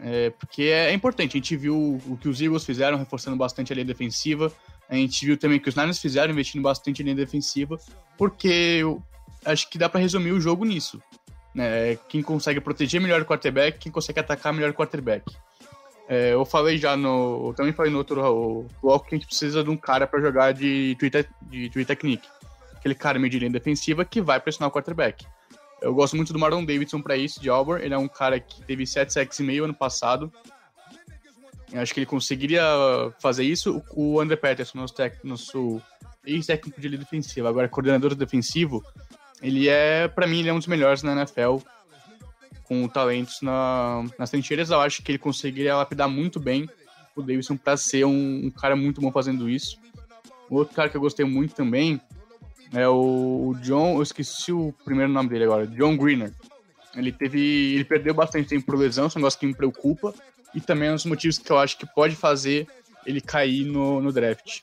é, porque é importante. A gente viu o que os Eagles fizeram, reforçando bastante a linha defensiva. A gente viu também que os Niners fizeram, investindo bastante em linha defensiva, porque eu acho que dá para resumir o jogo nisso. né? Quem consegue proteger melhor o quarterback, quem consegue atacar melhor o quarterback. É, eu falei já no. Eu também falei no outro bloco que a gente precisa de um cara para jogar de Twitter, de Twitter Technique. Aquele cara meio de linha defensiva que vai pressionar o quarterback. Eu gosto muito do Marlon Davidson para isso, de Auburn. Ele é um cara que teve 7 sacks e meio ano passado. Eu acho que ele conseguiria fazer isso. O André Peterson, nosso, tec, nosso ex-técnico de linha defensiva, agora coordenador defensivo, ele é, para mim, ele é um dos melhores na NFL com talentos na, nas trincheiras. Eu acho que ele conseguiria lapidar muito bem o Davidson para ser um, um, cara muito bom fazendo isso. Outro cara que eu gostei muito também é o John, eu esqueci o primeiro nome dele agora, John Greener. Ele teve, ele perdeu bastante tempo por lesão, é um negócio que me preocupa e também é dos motivos que eu acho que pode fazer ele cair no, no draft.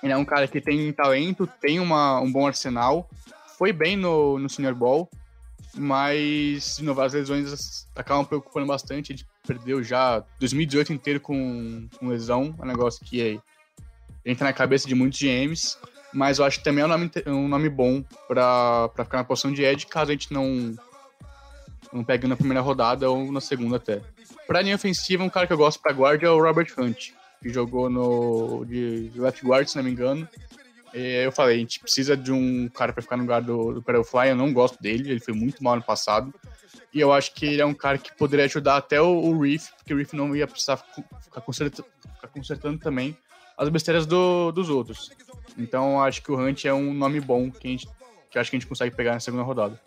Ele é um cara que tem talento, tem uma, um bom arsenal, foi bem no, no Senior Bowl, mas de novo, as lesões acabam preocupando bastante. Ele perdeu já 2018 inteiro com, com lesão, é um negócio que é, entra na cabeça de muitos GMs, mas eu acho que também é um nome, um nome bom para ficar na posição de Ed, caso a gente não, não pegue na primeira rodada ou na segunda até. Para linha ofensiva, um cara que eu gosto para guarda é o Robert Hunt, que jogou no de left guard, se não me engano, é, eu falei, a gente precisa de um cara para ficar no lugar do, do Fly. Eu não gosto dele, ele foi muito mal no passado. E eu acho que ele é um cara que poderia ajudar até o, o Reef, porque o Reef não ia precisar ficar consertando, ficar consertando também as besteiras do, dos outros. Então acho que o Hunt é um nome bom que, a gente, que acho que a gente consegue pegar na segunda rodada.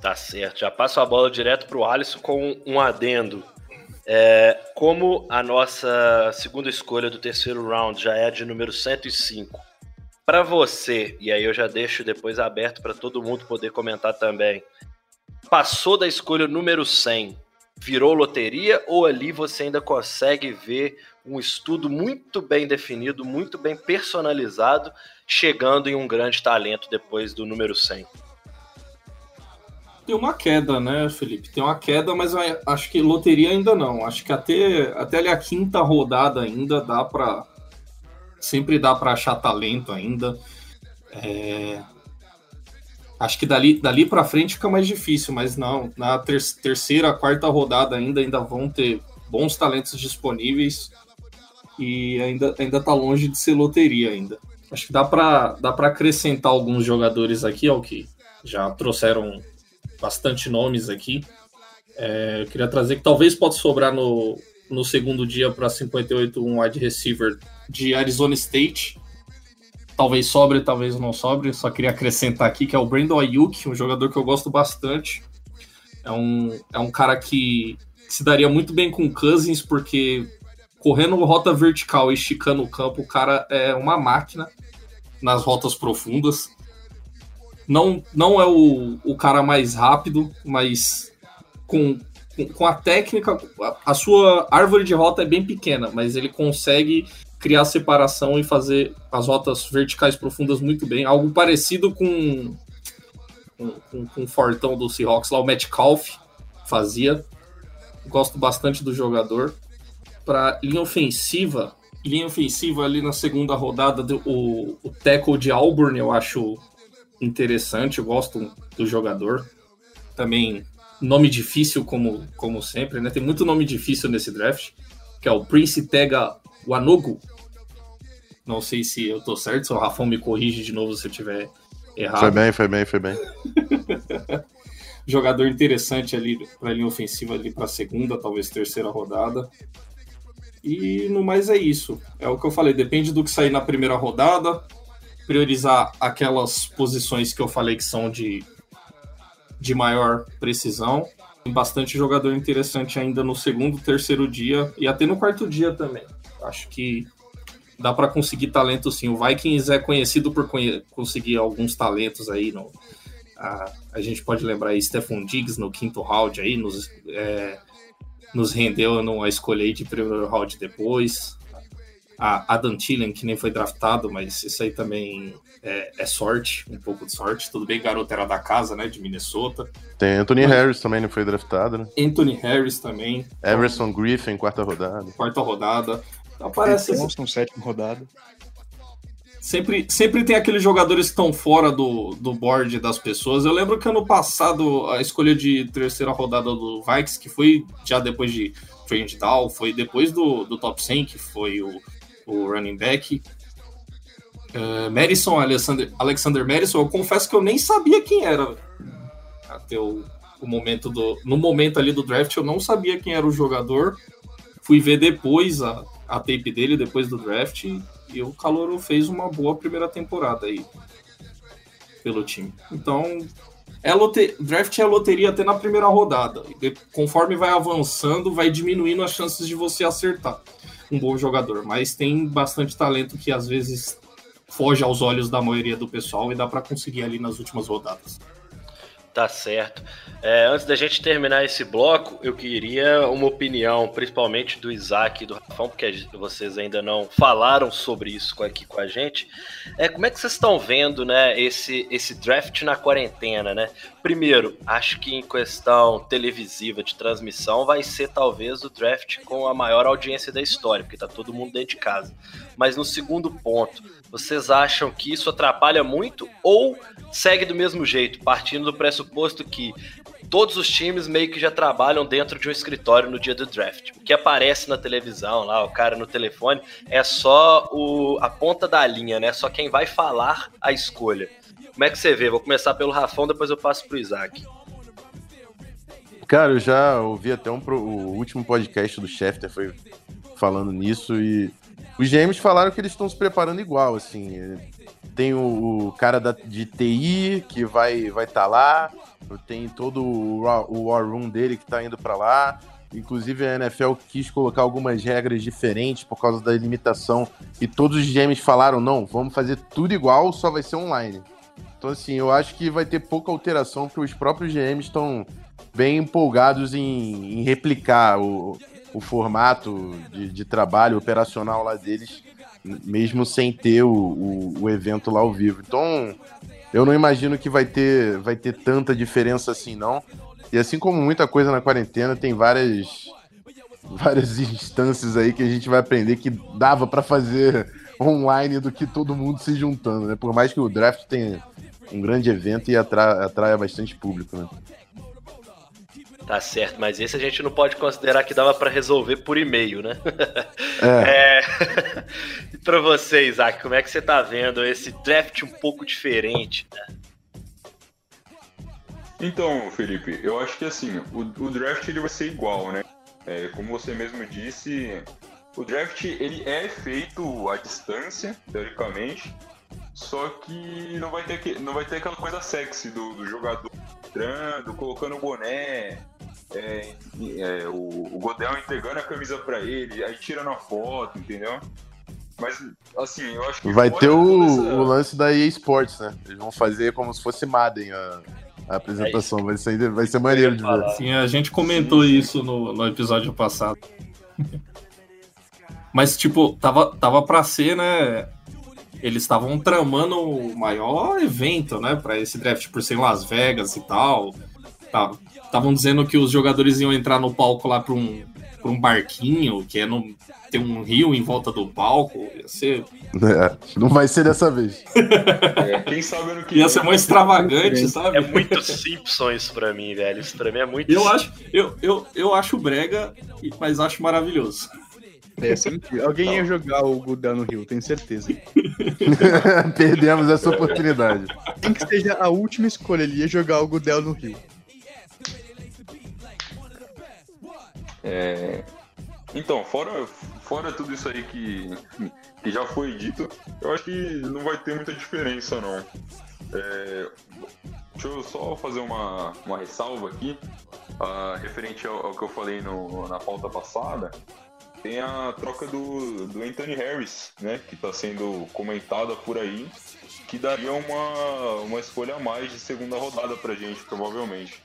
Tá certo. Já passo a bola direto pro Alisson com um adendo. É, como a nossa segunda escolha do terceiro round já é de número 105, para você, e aí eu já deixo depois aberto para todo mundo poder comentar também, passou da escolha número 100, virou loteria ou ali você ainda consegue ver um estudo muito bem definido, muito bem personalizado, chegando em um grande talento depois do número 100? Tem uma queda, né, Felipe? Tem uma queda, mas acho que loteria ainda não. Acho que até, até ali a quinta rodada ainda dá para sempre dá para achar talento ainda. É... Acho que dali, dali para frente fica mais difícil, mas não. Na ter terceira, quarta rodada ainda, ainda vão ter bons talentos disponíveis e ainda, ainda tá longe de ser loteria ainda. Acho que dá para dá para acrescentar alguns jogadores aqui, ao que já trouxeram bastante nomes aqui. É, eu queria trazer que talvez possa sobrar no, no segundo dia para 58 um wide receiver de Arizona State. Talvez sobre, talvez não sobre. Só queria acrescentar aqui que é o Brandon Ayuk, um jogador que eu gosto bastante. É um, é um cara que, se daria muito bem com Cousins, porque correndo rota vertical e esticando o campo, o cara é uma máquina nas rotas profundas. Não, não é o, o cara mais rápido, mas com, com a técnica, a sua árvore de rota é bem pequena, mas ele consegue criar separação e fazer as rotas verticais profundas muito bem. Algo parecido com, com, com, o Fortão do Seahawks lá, o Metcalf fazia. Gosto bastante do jogador. Para linha ofensiva, linha ofensiva ali na segunda rodada, o, o tackle de Auburn eu acho interessante, eu gosto do jogador. Também nome difícil, como, como sempre, né? Tem muito nome difícil nesse draft, que é o Prince Tega Wanogu. Não sei se eu tô certo, se o Rafão me corrige de novo se eu tiver errado. Foi bem, foi bem, foi bem. *laughs* jogador interessante ali para linha ofensiva ali para segunda, talvez terceira rodada. E no mais é isso. É o que eu falei, depende do que sair na primeira rodada priorizar aquelas posições que eu falei que são de, de maior precisão. Tem bastante jogador interessante ainda no segundo, terceiro dia e até no quarto dia também. Acho que dá para conseguir talento sim. O Vikings é conhecido por conhe conseguir alguns talentos aí. No, a, a gente pode lembrar aí Stephon Diggs no quinto round aí, nos, é, nos rendeu numa escolha aí de primeiro round depois a Adam Thielen, que nem foi draftado, mas isso aí também é, é, sorte, um pouco de sorte. Tudo bem, garoto era da casa, né, de Minnesota. Tem Anthony mas... Harris também, não foi draftado, né? Anthony Harris também. Everson Griffin, quarta rodada. Quarta rodada. Então parece... Thompson, sétima rodada. Sempre, sempre tem aqueles jogadores que estão fora do, do board das pessoas. Eu lembro que ano passado a escolha de terceira rodada do Vikes, que foi já depois de Trent Down, foi depois do, do top 100, que foi o, o running back. Uh, Madison, Alexander, Alexander Madison, eu confesso que eu nem sabia quem era até o, o momento do. No momento ali do draft, eu não sabia quem era o jogador. Fui ver depois a, a tape dele, depois do draft, e o Calouro fez uma boa primeira temporada aí pelo time. Então, é lote... draft é loteria até na primeira rodada. E conforme vai avançando, vai diminuindo as chances de você acertar um bom jogador. Mas tem bastante talento que às vezes foge aos olhos da maioria do pessoal e dá para conseguir ali nas últimas rodadas. Tá certo. É, antes da gente terminar esse bloco, eu queria uma opinião, principalmente do Isaac e do Rafão, porque vocês ainda não falaram sobre isso aqui com a gente. É, como é que vocês estão vendo né, esse, esse draft na quarentena, né? Primeiro, acho que em questão televisiva de transmissão vai ser talvez o draft com a maior audiência da história, porque tá todo mundo dentro de casa. Mas no segundo ponto, vocês acham que isso atrapalha muito ou segue do mesmo jeito, partindo do pressuposto que todos os times meio que já trabalham dentro de um escritório no dia do draft. O que aparece na televisão lá, o cara no telefone, é só o, a ponta da linha, né? Só quem vai falar a escolha. Como é que você vê? Vou começar pelo Rafão, depois eu passo pro Isaac. Cara, eu já ouvi até um, o último podcast do Schefter foi falando nisso e os GMs falaram que eles estão se preparando igual, assim. Tem o, cara da, de TI que vai estar vai tá lá, tem todo o, o War Room dele que está indo para lá. Inclusive a NFL quis colocar algumas regras diferentes por causa da limitação. E todos os GMs falaram: não, vamos fazer tudo igual, só vai ser online. Então, assim, eu acho que vai ter pouca alteração, porque os próprios GMs estão bem empolgados em, em replicar o, o formato de, de, trabalho operacional lá deles, mesmo sem ter o, o, o, evento lá ao vivo. Então, eu não imagino que vai ter, vai ter tanta diferença assim, não. E assim como muita coisa na quarentena, tem várias, várias instâncias aí que a gente vai aprender que dava para fazer *laughs* online do que todo mundo se juntando, né? Por mais que o draft tenha um grande evento e atraia, atraia bastante público, né? Tá certo, mas esse a gente não pode considerar que dava para resolver por e-mail, né? É. *laughs* é... *laughs* para você, Isaac, como é que você tá vendo esse draft um pouco diferente, né? Então, Felipe, eu acho que assim, o, o draft ele vai ser igual, né? É, como você mesmo disse, o draft ele é feito à distância, teoricamente, só que não vai ter, não vai ter aquela coisa sexy do, do jogador entrando, colocando o boné, é, é, o, o Godel entregando a camisa para ele, aí tirando a foto, entendeu? Mas, assim, eu acho que. Vai ter o, essa... o, lance da EA Sports, né? Eles vão fazer como se fosse Madden a, a apresentação. Vai, ser, vai ser maneiro de ver. Sim, a gente comentou sim, sim. isso no, no episódio passado. *laughs* Mas, tipo, tava, tava pra ser, né? Eles estavam tramando o maior evento, né? Pra esse draft por ser em Las Vegas e tal. Tava, Estavam dizendo que os jogadores iam entrar no palco lá para um, pra um barquinho, que é no, tem um rio em volta do palco. Ia ser. É, não vai ser dessa vez. É, quem sabe no que. Ia ser mais extravagante, sabe? É muito Simpson isso pra mim, velho. Isso pra mim é muito. Eu acho, eu, eu, eu acho brega, mas acho maravilhoso. É, sempre... Alguém ia jogar o Gudel no Rio, tenho certeza. *laughs* Perdemos essa oportunidade. Tem que seja a última escolha, ele ia jogar o Gudel no Rio. É... Então, fora, fora tudo isso aí que, que já foi dito, eu acho que não vai ter muita diferença, não. É... Deixa eu só fazer uma, uma ressalva aqui, uh, referente ao, ao, que eu falei no, na pauta passada. Tem a troca do, do Anthony Harris, né, que está sendo comentada por aí, que daria uma, uma escolha a mais de segunda rodada pra gente, provavelmente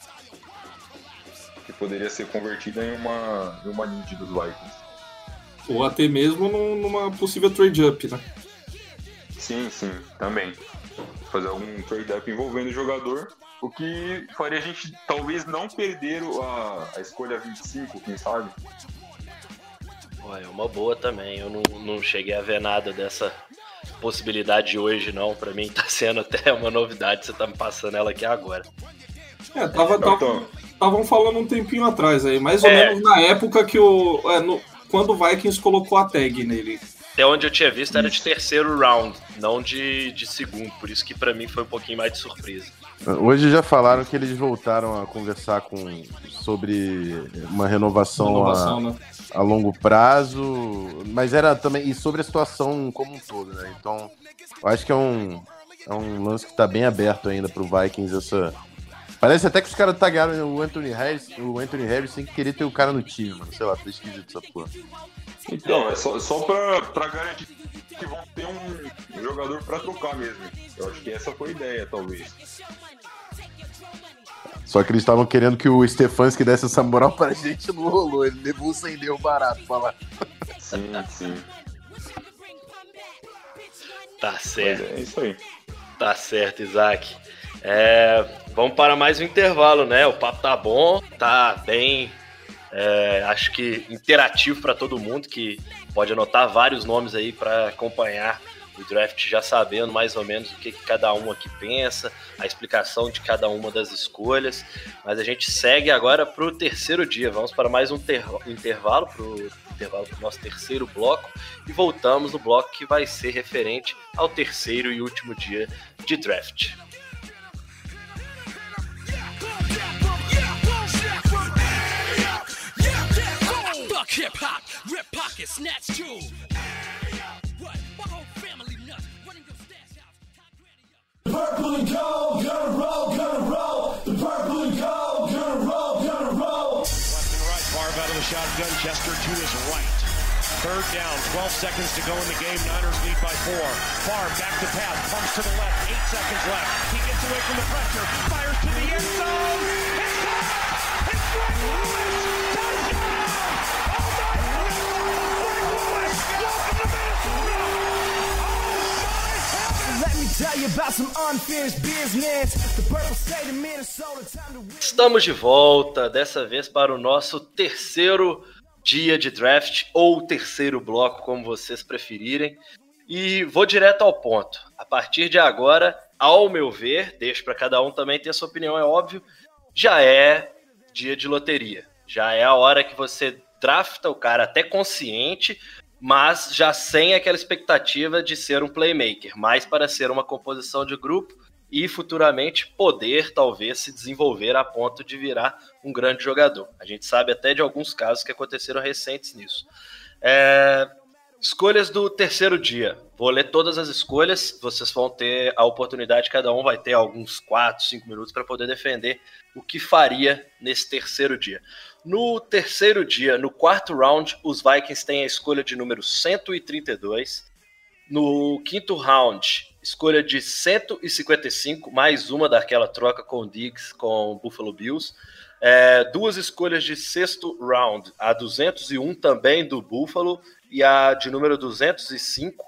que poderia ser convertida em uma, em uma need dos Vikings. Ou até mesmo numa possível trade-up, né? Sim, sim, também. Fazer algum trade-up envolvendo o jogador, o que faria a gente talvez não perder a, a escolha 25, quem sabe? É uma boa também. Eu não, não cheguei a ver nada dessa, possibilidade hoje, não. Pra mim tá sendo até uma novidade, você tá me passando ela aqui agora. É, tava, tava, Então, estavam falando um tempinho atrás aí, mais ou É. menos na época que o. é, no- quando o Vikings colocou a tag nele. Até onde eu tinha visto era de terceiro round, não de, de segundo. Por isso que pra mim foi um pouquinho mais de surpresa. Hoje já falaram que eles voltaram a conversar com, sobre uma renovação, Inovação, a, né? a longo prazo, mas era também e sobre a situação como um todo, né? Então, eu acho que é um, é um lance que tá bem aberto ainda pro Vikings essa. Parece até que os caras tagaram o Anthony Harris, o Anthony Harris sem querer ter o cara no time, mano. Sei lá, tá esquisito essa porra. Então é só, só pra, pra garantir que vão ter um jogador pra trocar mesmo. Eu acho que essa foi a ideia, talvez. Só que eles estavam querendo que o Stefanski desse essa moral pra gente, não rolou. Ele levou um sem deu barato pra lá. Sim, sim. Tá Mas certo. é isso aí. Tá certo, Isaac. É, vamos para mais um intervalo, né? O papo tá bom, tá bem, é, acho que interativo para todo mundo que pode anotar vários nomes aí para acompanhar o draft, já sabendo mais ou menos o que, que cada um aqui pensa, a explicação de cada uma das escolhas. Mas a gente segue agora para o terceiro dia. Vamos para mais um ter- intervalo, para o intervalo pro nosso terceiro bloco e voltamos no bloco que vai ser referente ao terceiro e último dia de draft. Hip hop, rip pockets, snatch jewels. What? My whole family nuts. Running your stash house. Purple and gold, gonna roll, gonna roll. The purple and gold, gonna roll, gonna roll. Left and right, Favre out of the shotgun, Chester to his right. Third down, 12 seconds to go in the game. Niners lead by four. Favre back to pass, pumps to the left, eight seconds left. He gets away from the pressure, fires to the end zone. It's caught! It's Greg Lewis! Estamos de volta, dessa vez para o nosso terceiro dia de draft, ou terceiro bloco, como vocês preferirem. E vou direto ao ponto. A partir de agora, ao meu ver, deixo para cada um também ter sua opinião, é óbvio, já é dia de loteria. Já é a hora que você drafta o cara até consciente, mas já sem aquela expectativa de ser um playmaker, mais para ser uma composição de grupo e futuramente poder talvez se desenvolver a ponto de virar um grande jogador. A gente sabe até de alguns casos que aconteceram recentes nisso. É, Escolhas do terceiro dia. Vou ler todas as escolhas. Vocês vão ter a oportunidade, cada um vai ter alguns 4, 5 minutos para poder defender o que faria nesse terceiro dia. No terceiro dia, no quarto round, os Vikings têm a escolha de número 132. No quinto round, escolha de 155, mais uma daquela troca com o Diggs com o Buffalo Bills. É, duas escolhas de sexto round, a 201 também do Buffalo e a de número 205.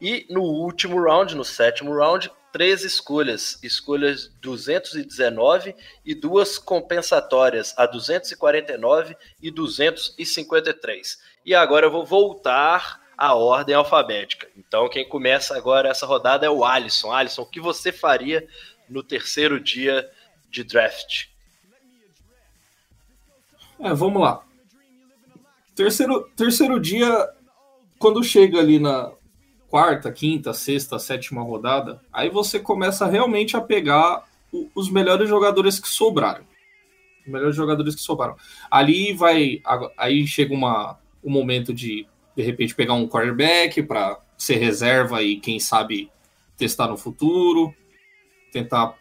E no último round, no sétimo round, três escolhas, escolhas 219 e duas compensatórias, a 249 e 253. E agora eu vou voltar à ordem alfabética. Então quem começa agora essa rodada é o Alisson. Alisson, o que você faria no terceiro dia de draft? É, vamos lá. Terceiro, terceiro dia, quando chega ali na quarta, quinta, sexta, sétima rodada, aí você começa realmente a pegar o- os melhores jogadores que sobraram. Os melhores jogadores que sobraram. Ali vai. Aí chega uma, um momento de, de repente, pegar um quarterback para ser reserva e, quem sabe, testar no futuro. Tentar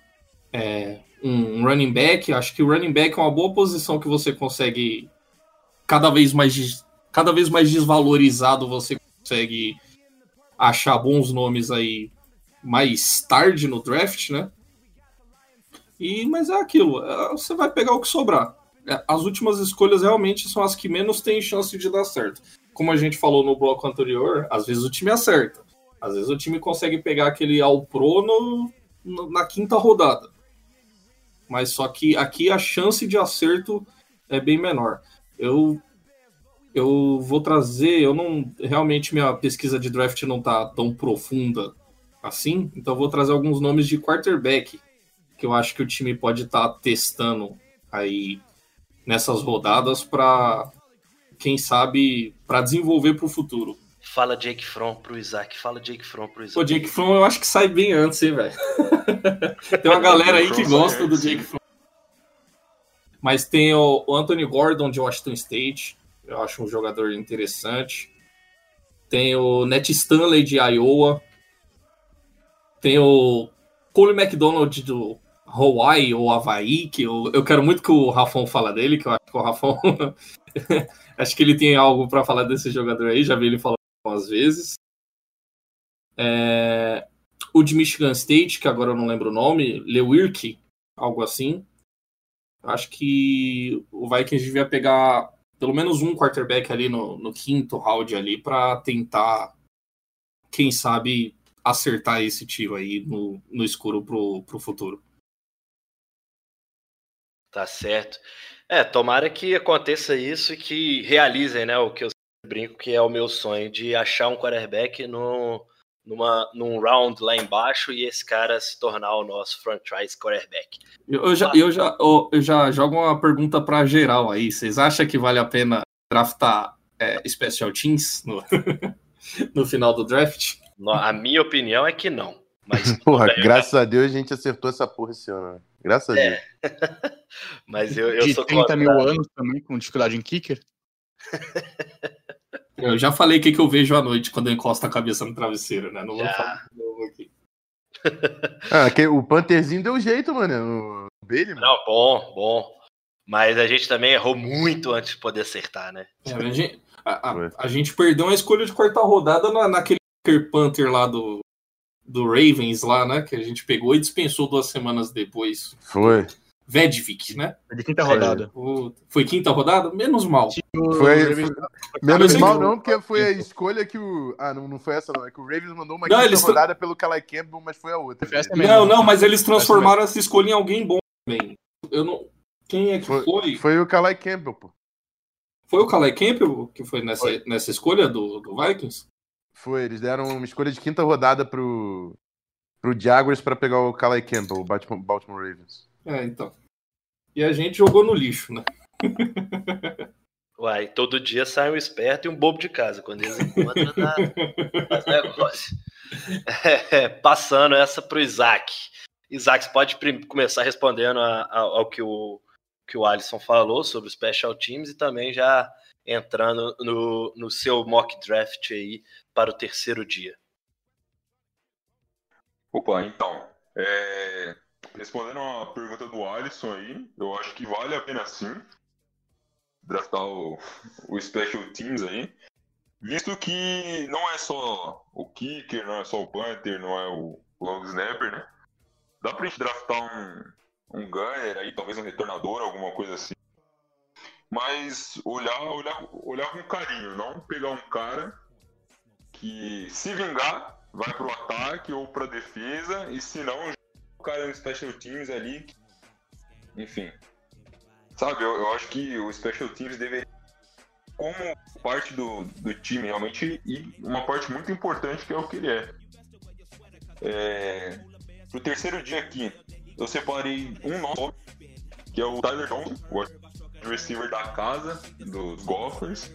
é, um running back. Acho que o running back é uma boa posição que você consegue cada vez mais cada vez mais desvalorizado você consegue achar bons nomes aí mais tarde no draft, né? E mas é aquilo, é, você vai pegar o que sobrar. É, As últimas escolhas realmente são as que menos têm chance de dar certo. Como a gente falou no bloco anterior, às vezes o time acerta. Às vezes o time consegue pegar aquele all pro no, no- na quinta rodada. Mas só que aqui a chance de acerto é bem menor. Eu Eu vou trazer, eu não realmente minha pesquisa de draft não tá tão profunda assim, então eu vou trazer alguns nomes de quarterback que eu acho que o time pode estar tá testando aí nessas rodadas para quem sabe para desenvolver para o futuro. Fala Jake Fromm pro Isaac, fala Jake Fromm pro Isaac. O Jake Fromm eu acho que sai bem antes, hein, velho. *laughs* tem uma galera aí que gosta do Jake Fromm. Mas tem o, o Anthony Gordon de Washington State, eu acho um jogador interessante. Tem o Net Stanley de Iowa. Tem o Cole McDonald do Hawaii ou Havaí, que eu, eu quero muito que o Rafão fala dele, que eu acho que o Rafão. *laughs* acho que ele tem algo para falar desse jogador aí, já vi ele falando algumas vezes. É, o de Michigan State, que agora eu não lembro o nome, Lewirk, algo assim. Acho que o Vikings devia pegar pelo menos um quarterback ali no, no quinto round ali para tentar, quem sabe, acertar esse tiro aí no, no escuro pro, pro futuro. Tá certo. É, tomara que aconteça isso e que realizem, né, o que eu brinco que é o meu sonho de achar um quarterback no, numa, num round lá embaixo e esse cara se tornar o nosso franchise quarterback. Eu já, eu já, eu já jogo uma pergunta para geral aí. Vocês acham que vale a pena draftar é, Special Teams no, *laughs* no final do draft? A minha opinião é que não. Mas, *laughs* porra, bem, graças a Deus a gente acertou essa porra esse ano. Né? Graças é. a Deus. *laughs* mas eu, eu De sou 30 mil anos também, com dificuldade em kicker. Eu já falei o que, que eu vejo à noite quando eu encosto a cabeça no travesseiro, né? Não vou Já. falar de novo aqui. *laughs* Ah, que, o Pantherzinho deu jeito, mano. No Bailey, mano. Não, bom, bom. Mas a gente também errou muito antes de poder acertar, né? É, a, gente, a, a- a gente perdeu uma escolha de quarta rodada na, naquele Kicker Panther lá do, do Ravens lá, né? Que a gente pegou e dispensou duas semanas depois. Foi. Vedvik, né? É de quinta rodada. O- foi quinta rodada? Menos mal. Foi, foi- menos Mas mal não, porque foi a escolha que o. Ah, não, não foi essa, não. É que o Ravens mandou uma Não, quinta tra- rodada pelo Calai Campbell, mas foi a outra. Foi. Não, não, mas eles transformaram essa escolha em alguém bom também. Eu não. Quem é que foi? Foi, Foi o Calai Campbell, pô. o Calais Campbell que foi nessa, nessa escolha do, do Vikings? Foi, eles deram uma escolha de quinta rodada pro, pro Jaguars pra pegar o Calai Campbell, o Baltimore, Baltimore Ravens. É, então. E a gente jogou no lixo, né? Uai, todo dia sai um esperto e um bobo de casa. Quando eles encontram, dá, faz negócio. É, passando essa pro Isaac. Isaac, você pode começar respondendo a- a- ao que o, que o Alisson falou sobre os Special Teams e também já entrando no, no seu mock draft aí para o terceiro dia. Opa, então, é, respondendo a pergunta do Alisson aí, eu acho que vale a pena sim draftar o, o Special Teams aí, visto que não é só o kicker, não é só o punter, não é o long snapper, né? Dá pra gente draftar um, um gunner aí, talvez um retornador, alguma coisa assim. Mas olhar, olhar, olhar com carinho, não pegar um cara que se vingar vai pro ataque ou pra defesa e se não cara no special teams ali. Enfim. Sabe eu, eu acho que o special teams deveria como parte do, do time realmente e uma parte muito importante que é o que ele é, é pro terceiro dia aqui eu separei um nosso que é o Tyler Johnson o receiver da casa dos Gophers.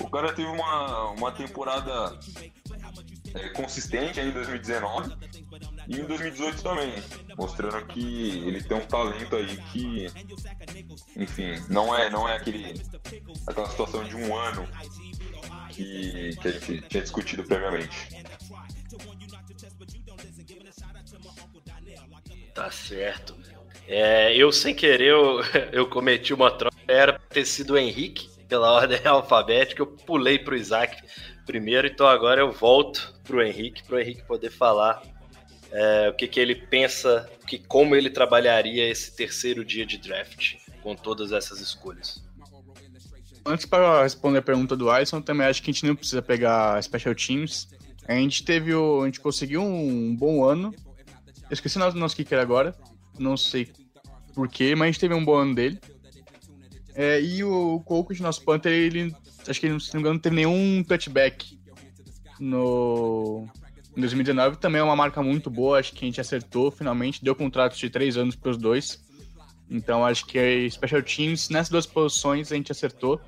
O cara teve uma, uma temporada é, consistente aí em 2019 e em 2018 também, mostrando que ele tem um talento aí que, enfim, não é, não é aquele, aquela situação de um ano que, que a gente tinha discutido previamente. Tá certo. É, eu, sem querer, eu, *laughs* eu cometi uma troca. Era ter sido o Henrique, pela ordem *laughs* alfabética. Eu pulei pro Isaac primeiro, então agora eu volto pro Henrique, pro Henrique poder falar é, o que, que ele pensa, que, como ele trabalharia esse terceiro dia de draft com todas essas escolhas. Antes para responder a pergunta do Alisson, também acho que a gente não precisa pegar special teams. A gente teve o, a gente conseguiu um bom ano. Eu esqueci o nome do nosso kicker agora, não sei porquê, mas a gente teve um bom ano dele. É, e o Coco, de nosso Panther, ele, acho que ele, se não me engano, não teve nenhum touchback no em 2019. Também é uma marca muito boa, acho que a gente acertou finalmente, deu contratos de três anos para os dois. Então acho que Special Teams, nessas duas posições, a gente acertou.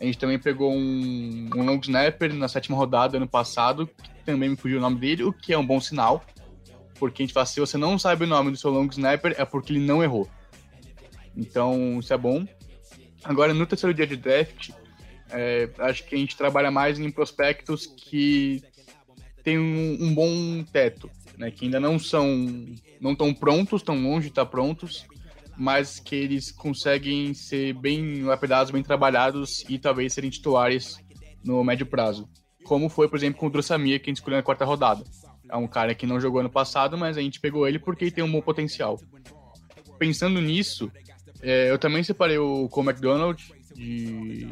A gente também pegou um, um long snapper na sétima rodada ano passado, que também me fugiu o nome dele, o que é um bom sinal. Porque a gente fala, se você não sabe o nome do seu long snapper, é porque ele não errou. Então, isso é bom. Agora, no terceiro dia de draft, é, acho que a gente trabalha mais em prospectos que têm um, um bom teto, né? Que ainda não são, não estão prontos, estão longe de estar prontos, mas que eles conseguem ser bem lapidados, bem trabalhados e talvez serem titulares no médio prazo. Como foi, por exemplo, com o Drossamia, que a gente escolheu na quarta rodada. É um cara que não jogou ano passado, mas a gente pegou ele porque ele tem um bom potencial. Pensando nisso, é, eu também separei o Cole McDonald de,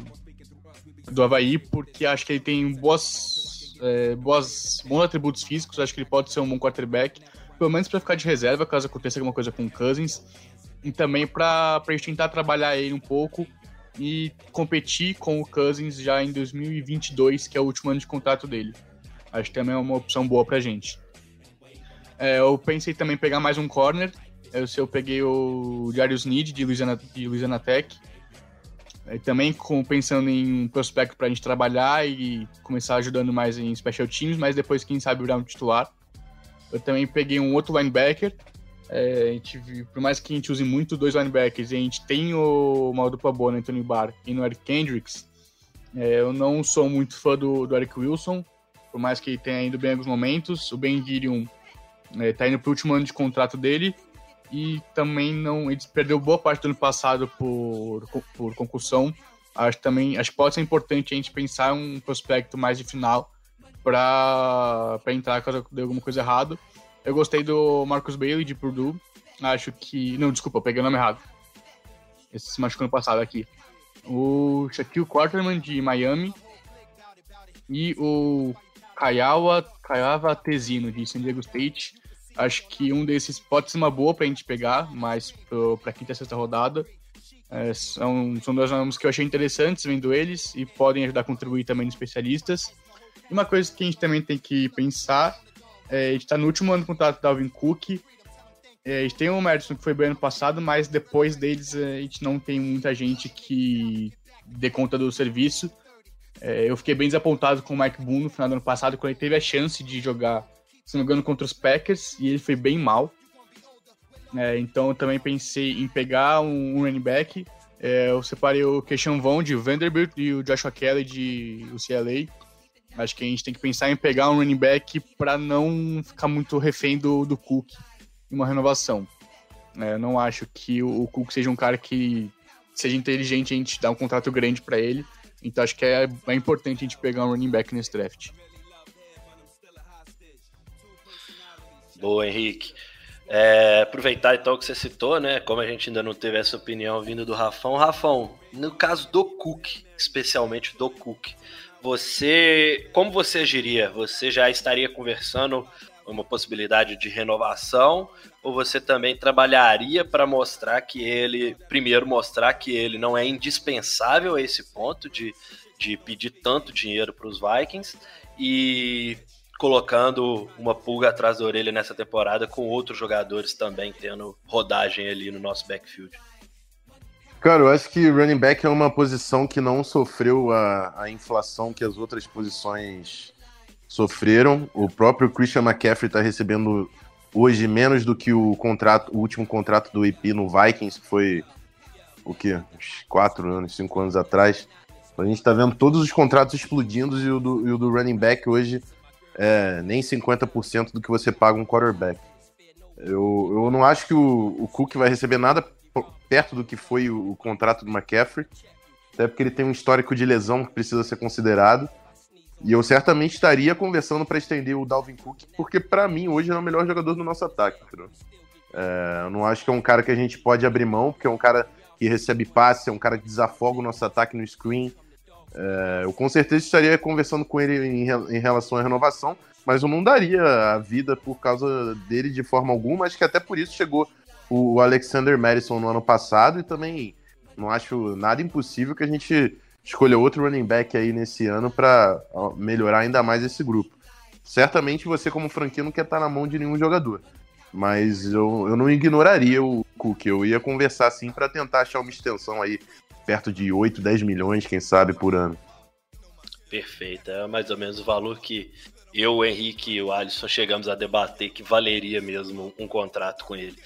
do Havaí, porque acho que ele tem boas, é, boas, bons atributos físicos, acho que ele pode ser um bom quarterback, pelo menos para ficar de reserva caso aconteça alguma coisa com o Cousins e também para a gente tentar trabalhar ele um pouco e competir com o Cousins já em 2022, que é o último ano de contrato dele. Acho que também é uma opção boa para a gente. É, eu pensei também em pegar mais um corner. Eu, eu peguei o Darius Need de Louisiana, de Louisiana Tech. Também com, pensando em um prospecto para a gente trabalhar e começar ajudando mais em special teams, mas depois, quem sabe, virar um titular. Eu também peguei um outro linebacker, é, a gente, por mais que a gente use muito dois linebackers, a gente tem o, uma dupla boa no Anthony Barr e no Eric Kendricks. É, eu não sou muito fã do, do, Eric Wilson, por mais que tenha ido bem em alguns momentos. O Ben Gideon está é, indo para o último ano de contrato dele e também não ele perdeu boa parte do ano passado por, por concussão. Acho também acho que pode ser importante a gente pensar um prospecto mais de final para entrar caso dê alguma coisa errado. Eu gostei do Marcus Bailey de Purdue. Acho que. Não, desculpa, peguei o nome errado. Esse se machucou no passado aqui. O Shaquille Quarterman de Miami. E o Kaiawa, Kaiawa Tesino de San Diego State. Acho que um desses pode ser uma boa pra gente pegar, mas pra quinta e sexta rodada. É, são, são dois nomes que eu achei interessantes vendo eles e podem ajudar a contribuir também nos especialistas. Uma coisa que a gente também tem que pensar é, a gente tá no último ano do contrato do Dalvin Cook. É, a gente tem o Madison que foi bem ano passado, mas depois deles é, a gente não tem muita gente que dê conta do serviço. É, eu fiquei bem desapontado com o Mike Boone no final do ano passado, quando ele teve a chance de jogar, se não me engano, contra os Packers, e ele foi bem mal. É, então eu também pensei em pegar um, um running back. É, eu separei o Keishon Vaughn de Vanderbilt e o Joshua Kelly de UCLA. Acho que a gente tem que pensar em pegar um running back para não ficar muito refém do, do Cook em uma renovação. É, eu não acho que o, o, Cook seja um cara que seja inteligente a gente dar um contrato grande para ele. Então acho que é, é importante a gente pegar um running back nesse draft. Boa, Henrique. É, aproveitar então que você citou, né? Como a gente ainda não teve essa opinião vindo do Rafão. Rafão, no caso do Cook, especialmente do Cook, você, como você agiria? Você já estaria conversando uma possibilidade de renovação ou você também trabalharia para mostrar que ele, primeiro mostrar que ele não é indispensável a esse ponto de, de pedir tanto dinheiro para os Vikings e colocando uma pulga atrás da orelha nessa temporada com outros jogadores também tendo rodagem ali no nosso backfield? Cara, eu acho que running back é uma posição que não sofreu a, a inflação que as outras posições sofreram. O próprio Christian McCaffrey está recebendo hoje menos do que o contrato, o último contrato do IP no Vikings, que foi o quê? Uns quatro anos, cinco anos atrás. A gente está vendo todos os contratos explodindo e o do, e o do running back hoje é nem 50% do que você paga um quarterback. Eu, eu não acho que o, o Cook vai receber nada perto do que foi o, o, contrato do McCaffrey, até porque ele tem um histórico de lesão que precisa ser considerado. E eu certamente estaria conversando para estender o Dalvin Cook, porque para mim hoje é o melhor jogador do nosso ataque. É, eu não acho que é um cara que a gente pode abrir mão, porque é um cara que recebe passe, é um cara que desafoga o nosso ataque no screen. É, eu com certeza estaria conversando com ele em, em relação à renovação, mas eu não daria a vida por causa dele de forma alguma. Acho que até por isso chegou o Alexander Madison no ano passado e também Não acho nada impossível que a gente escolha outro running back aí nesse ano para melhorar ainda mais esse grupo. Certamente você, como franquia, não quer estar na mão de nenhum jogador. Mas eu, eu não ignoraria o Cook. Eu ia conversar sim para tentar achar uma extensão aí perto de 8, 10 milhões, quem sabe, por ano. Perfeito. É mais ou menos o valor que eu, o Henrique e o Alisson chegamos a debater que valeria mesmo um contrato com ele.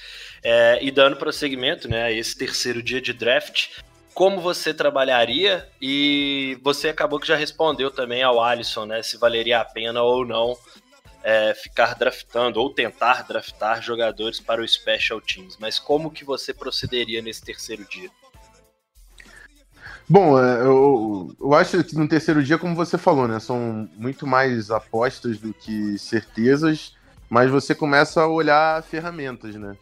É, e dando prosseguimento né, a esse terceiro dia de draft, como você trabalharia? E você acabou que já respondeu também ao Alisson, né? Se valeria a pena ou não é, ficar draftando ou tentar draftar jogadores para o Special Teams. Mas como que você procederia nesse terceiro dia? Bom, é, eu, eu acho que no terceiro dia, como você falou, né? São muito mais apostas do que certezas, mas você começa a olhar ferramentas, né?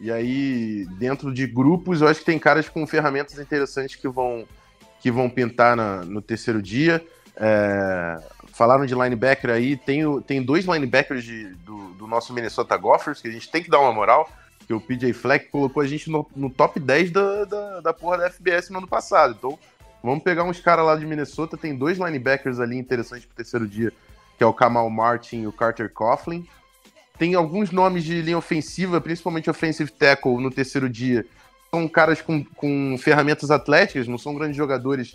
E aí, dentro de grupos, eu acho que tem caras com ferramentas interessantes que vão, que vão pintar na, no terceiro dia. É, falaram de linebacker aí, tem, tem dois linebackers de, do, do, nosso Minnesota Gophers que a gente tem que dar uma moral, que o PJ Fleck colocou a gente no, no top 10 da, da, da porra da FBS no ano passado. Então, vamos pegar uns caras lá de Minnesota, tem dois linebackers ali interessantes pro terceiro dia, que é o Kamal Martin e o Carter Coughlin. Tem alguns nomes de linha ofensiva, principalmente offensive tackle no terceiro dia. São caras com, com ferramentas atléticas, não são grandes jogadores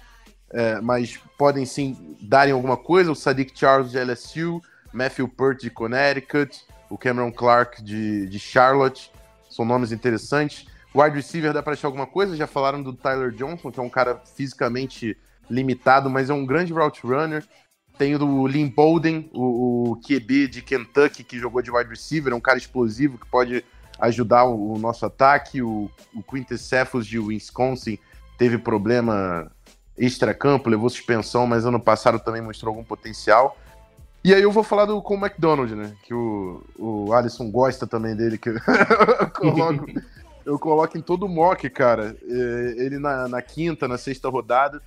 é, mas podem sim darem alguma coisa. O Sadiq Charles de LSU, Matthew Pert de Connecticut, o Cameron Clark de, de Charlotte, são nomes interessantes. Wide receiver dá para achar alguma coisa? Já falaram do Tyler Johnson, que é um cara fisicamente limitado, mas é um grande route runner. Tem o do Lynn Bolden, o, o QB de Kentucky, que jogou de wide receiver, é um cara explosivo que pode ajudar o, o nosso ataque. O, o Quintus Cephas de Wisconsin teve problema extra-campo, levou suspensão, mas ano passado também mostrou algum potencial. E aí eu vou falar do Cole McDonald, né? Que o, o Alisson gosta também dele, que *laughs* eu coloco, eu coloco em todo mock, cara. É, ele na, na, quinta, na sexta rodada.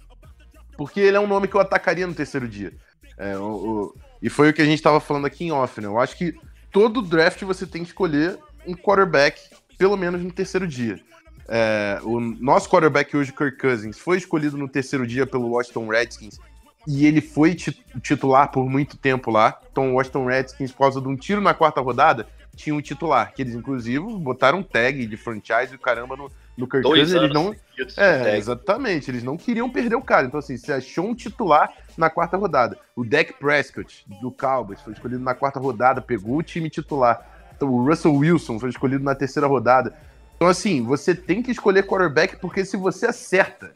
Porque ele é um nome que eu atacaria no terceiro dia. É, o, o, e foi o que a gente estava falando aqui em off, né? Eu acho que todo draft você tem que escolher um quarterback, pelo menos no terceiro dia. É, o nosso quarterback hoje, Kirk Cousins, foi escolhido no terceiro dia pelo Washington Redskins e ele foi titular por muito tempo lá. Então, o Washington Redskins, por causa de um tiro na quarta rodada, tinha um titular, que eles, inclusive, botaram tag de franchise e caramba no, no Kirk Cousins. Eles não. É, exatamente. Eles não queriam perder o cara. Então, assim, você achou um titular na quarta rodada. O Dak Prescott, do Cowboys, foi escolhido na quarta rodada, pegou o time titular. Então, o Russell Wilson foi escolhido na terceira rodada. Então, assim, você tem que escolher quarterback porque se você acerta,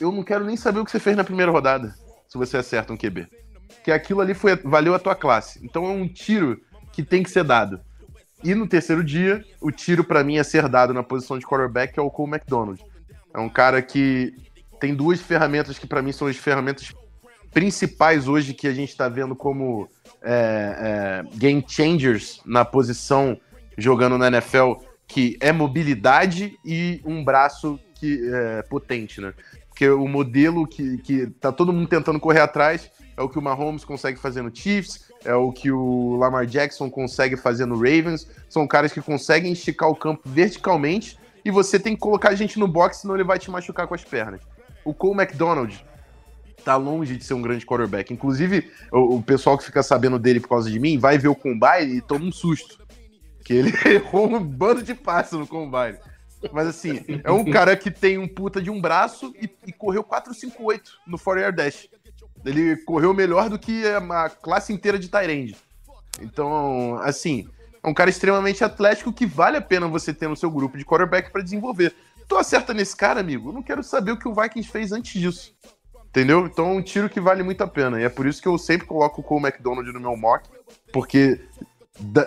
eu não quero nem saber o que você fez na primeira rodada, se você acerta um QB. Que aquilo ali foi, valeu a tua classe. Então é um tiro que tem que ser dado. E no terceiro dia, o tiro para mim a ser dado na posição de quarterback é o Cole McDonald. É um cara que tem duas ferramentas que para mim são as ferramentas principais hoje que a gente está vendo como é, é, game changers na posição jogando na NFL que é mobilidade e um braço que é potente, né? Porque o modelo que, que tá todo mundo tentando correr atrás é o que o Mahomes consegue fazer no Chiefs, é o que o Lamar Jackson consegue fazer no Ravens. São caras que conseguem esticar o campo verticalmente e você tem que colocar a gente no box, senão ele vai te machucar com as pernas. O Cole McDonald tá longe de ser um grande quarterback. Inclusive, o, o pessoal que fica sabendo dele por causa de mim vai ver o combine e toma um susto que ele *laughs* errou um bando de passos no combine. Mas assim, é um cara que tem um puta de um braço e, e correu 4,58 no 4 Dash. Ele correu melhor do que a classe inteira de Tyrande. Então, assim, é um cara extremamente atlético que vale a pena você ter no seu grupo de quarterback para desenvolver. Tu acerta nesse cara, amigo? Eu não quero saber o que o Vikings fez antes disso. Entendeu? Então é um tiro que vale muito a pena. E é por isso que eu sempre coloco o Cole McDonald no meu mock. Porque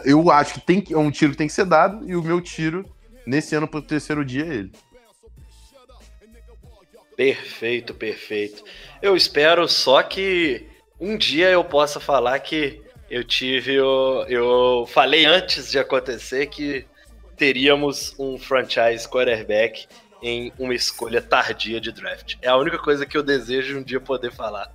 eu acho que tem que, é um tiro que tem que ser dado, e o meu tiro nesse ano pro terceiro dia é ele. Perfeito, perfeito. Eu espero só que um dia eu possa falar que eu tive. Eu, eu falei antes de acontecer que teríamos um franchise quarterback em uma escolha tardia de draft. É a única coisa que eu desejo um dia poder falar.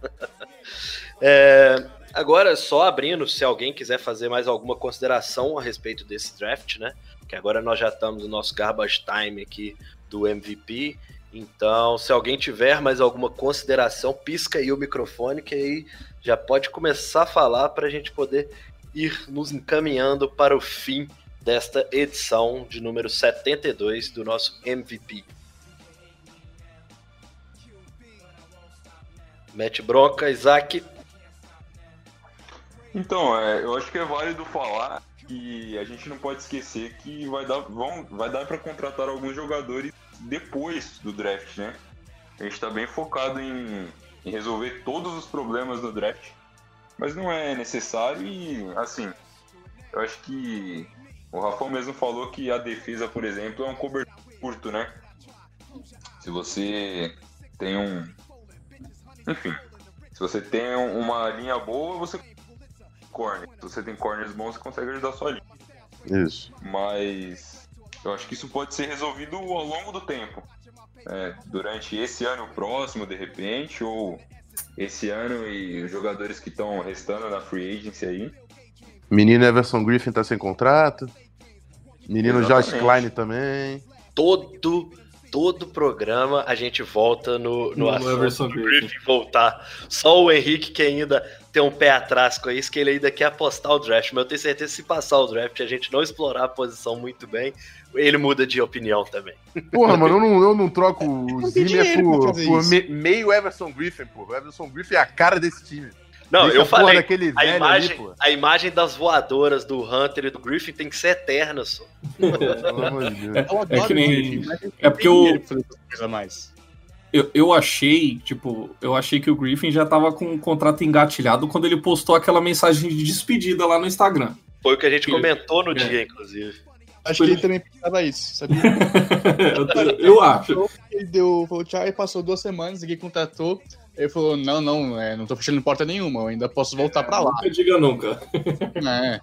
*laughs* é, Agora, só abrindo, se alguém quiser fazer mais alguma consideração a respeito desse draft, né? Que agora nós já estamos no nosso garbage time aqui do MVP. Então, se alguém tiver mais alguma consideração, pisca aí o microfone, que aí já pode começar a falar para a gente poder ir nos encaminhando para o fim desta edição de número 72 do nosso MVP. Mete bronca, Isaac. Então, é, eu acho que é válido falar que a gente não pode esquecer que vai dar, vão, vai dar para contratar alguns jogadores depois do draft, né? A gente está bem focado em, em resolver todos os problemas do draft, mas não é necessário e, assim, eu acho que o Rafael mesmo falou que a defesa, por exemplo, é um cobertor curto, né? Se você tem um. Enfim, se você tem uma linha boa, você corner. Se você tem corners bons, você consegue ajudar a sua linha. Isso. Mas eu acho que isso pode ser resolvido ao longo do tempo. É, durante esse ano próximo, de repente, ou esse ano e os jogadores que estão restando na free agency aí. Menino Everson Griffin tá sem contrato. Menino Josh Exatamente. Klein também. Todo todo programa a gente volta no, no, No assunto. Griffin voltar. Só o Henrique que ainda tem um pé atrás com isso, que ele ainda quer apostar o draft. Mas eu tenho certeza que se passar o draft e a gente não explorar a posição muito bem, ele muda de opinião também. Porra, mano, eu não, eu não troco o tem Zimmer por, por me- meio Everson Griffin, pô. O Everson Griffin é a cara desse time. Não, Deixa eu porra falei, daquele a velho imagem, ali, pô. a imagem das voadoras do Hunter e do Griffin tem que ser eterna, só. Pelo amor de Deus. Eu adoro É que nem- é porque o- dinheiro Eu, eu achei, tipo, eu achei que o Griffin já tava com o contrato engatilhado quando ele postou aquela mensagem de despedida lá no Instagram. Foi o que a gente Ele- comentou no É. dia, inclusive. Acho que ele também pensava isso, sabia? *laughs* eu, eu acho. Ele deu, falou tchau e passou duas semanas, ninguém contratou. Ele falou: Não, não, é, não tô fechando porta nenhuma, eu ainda posso voltar pra lá. Nunca diga nunca. *laughs* É.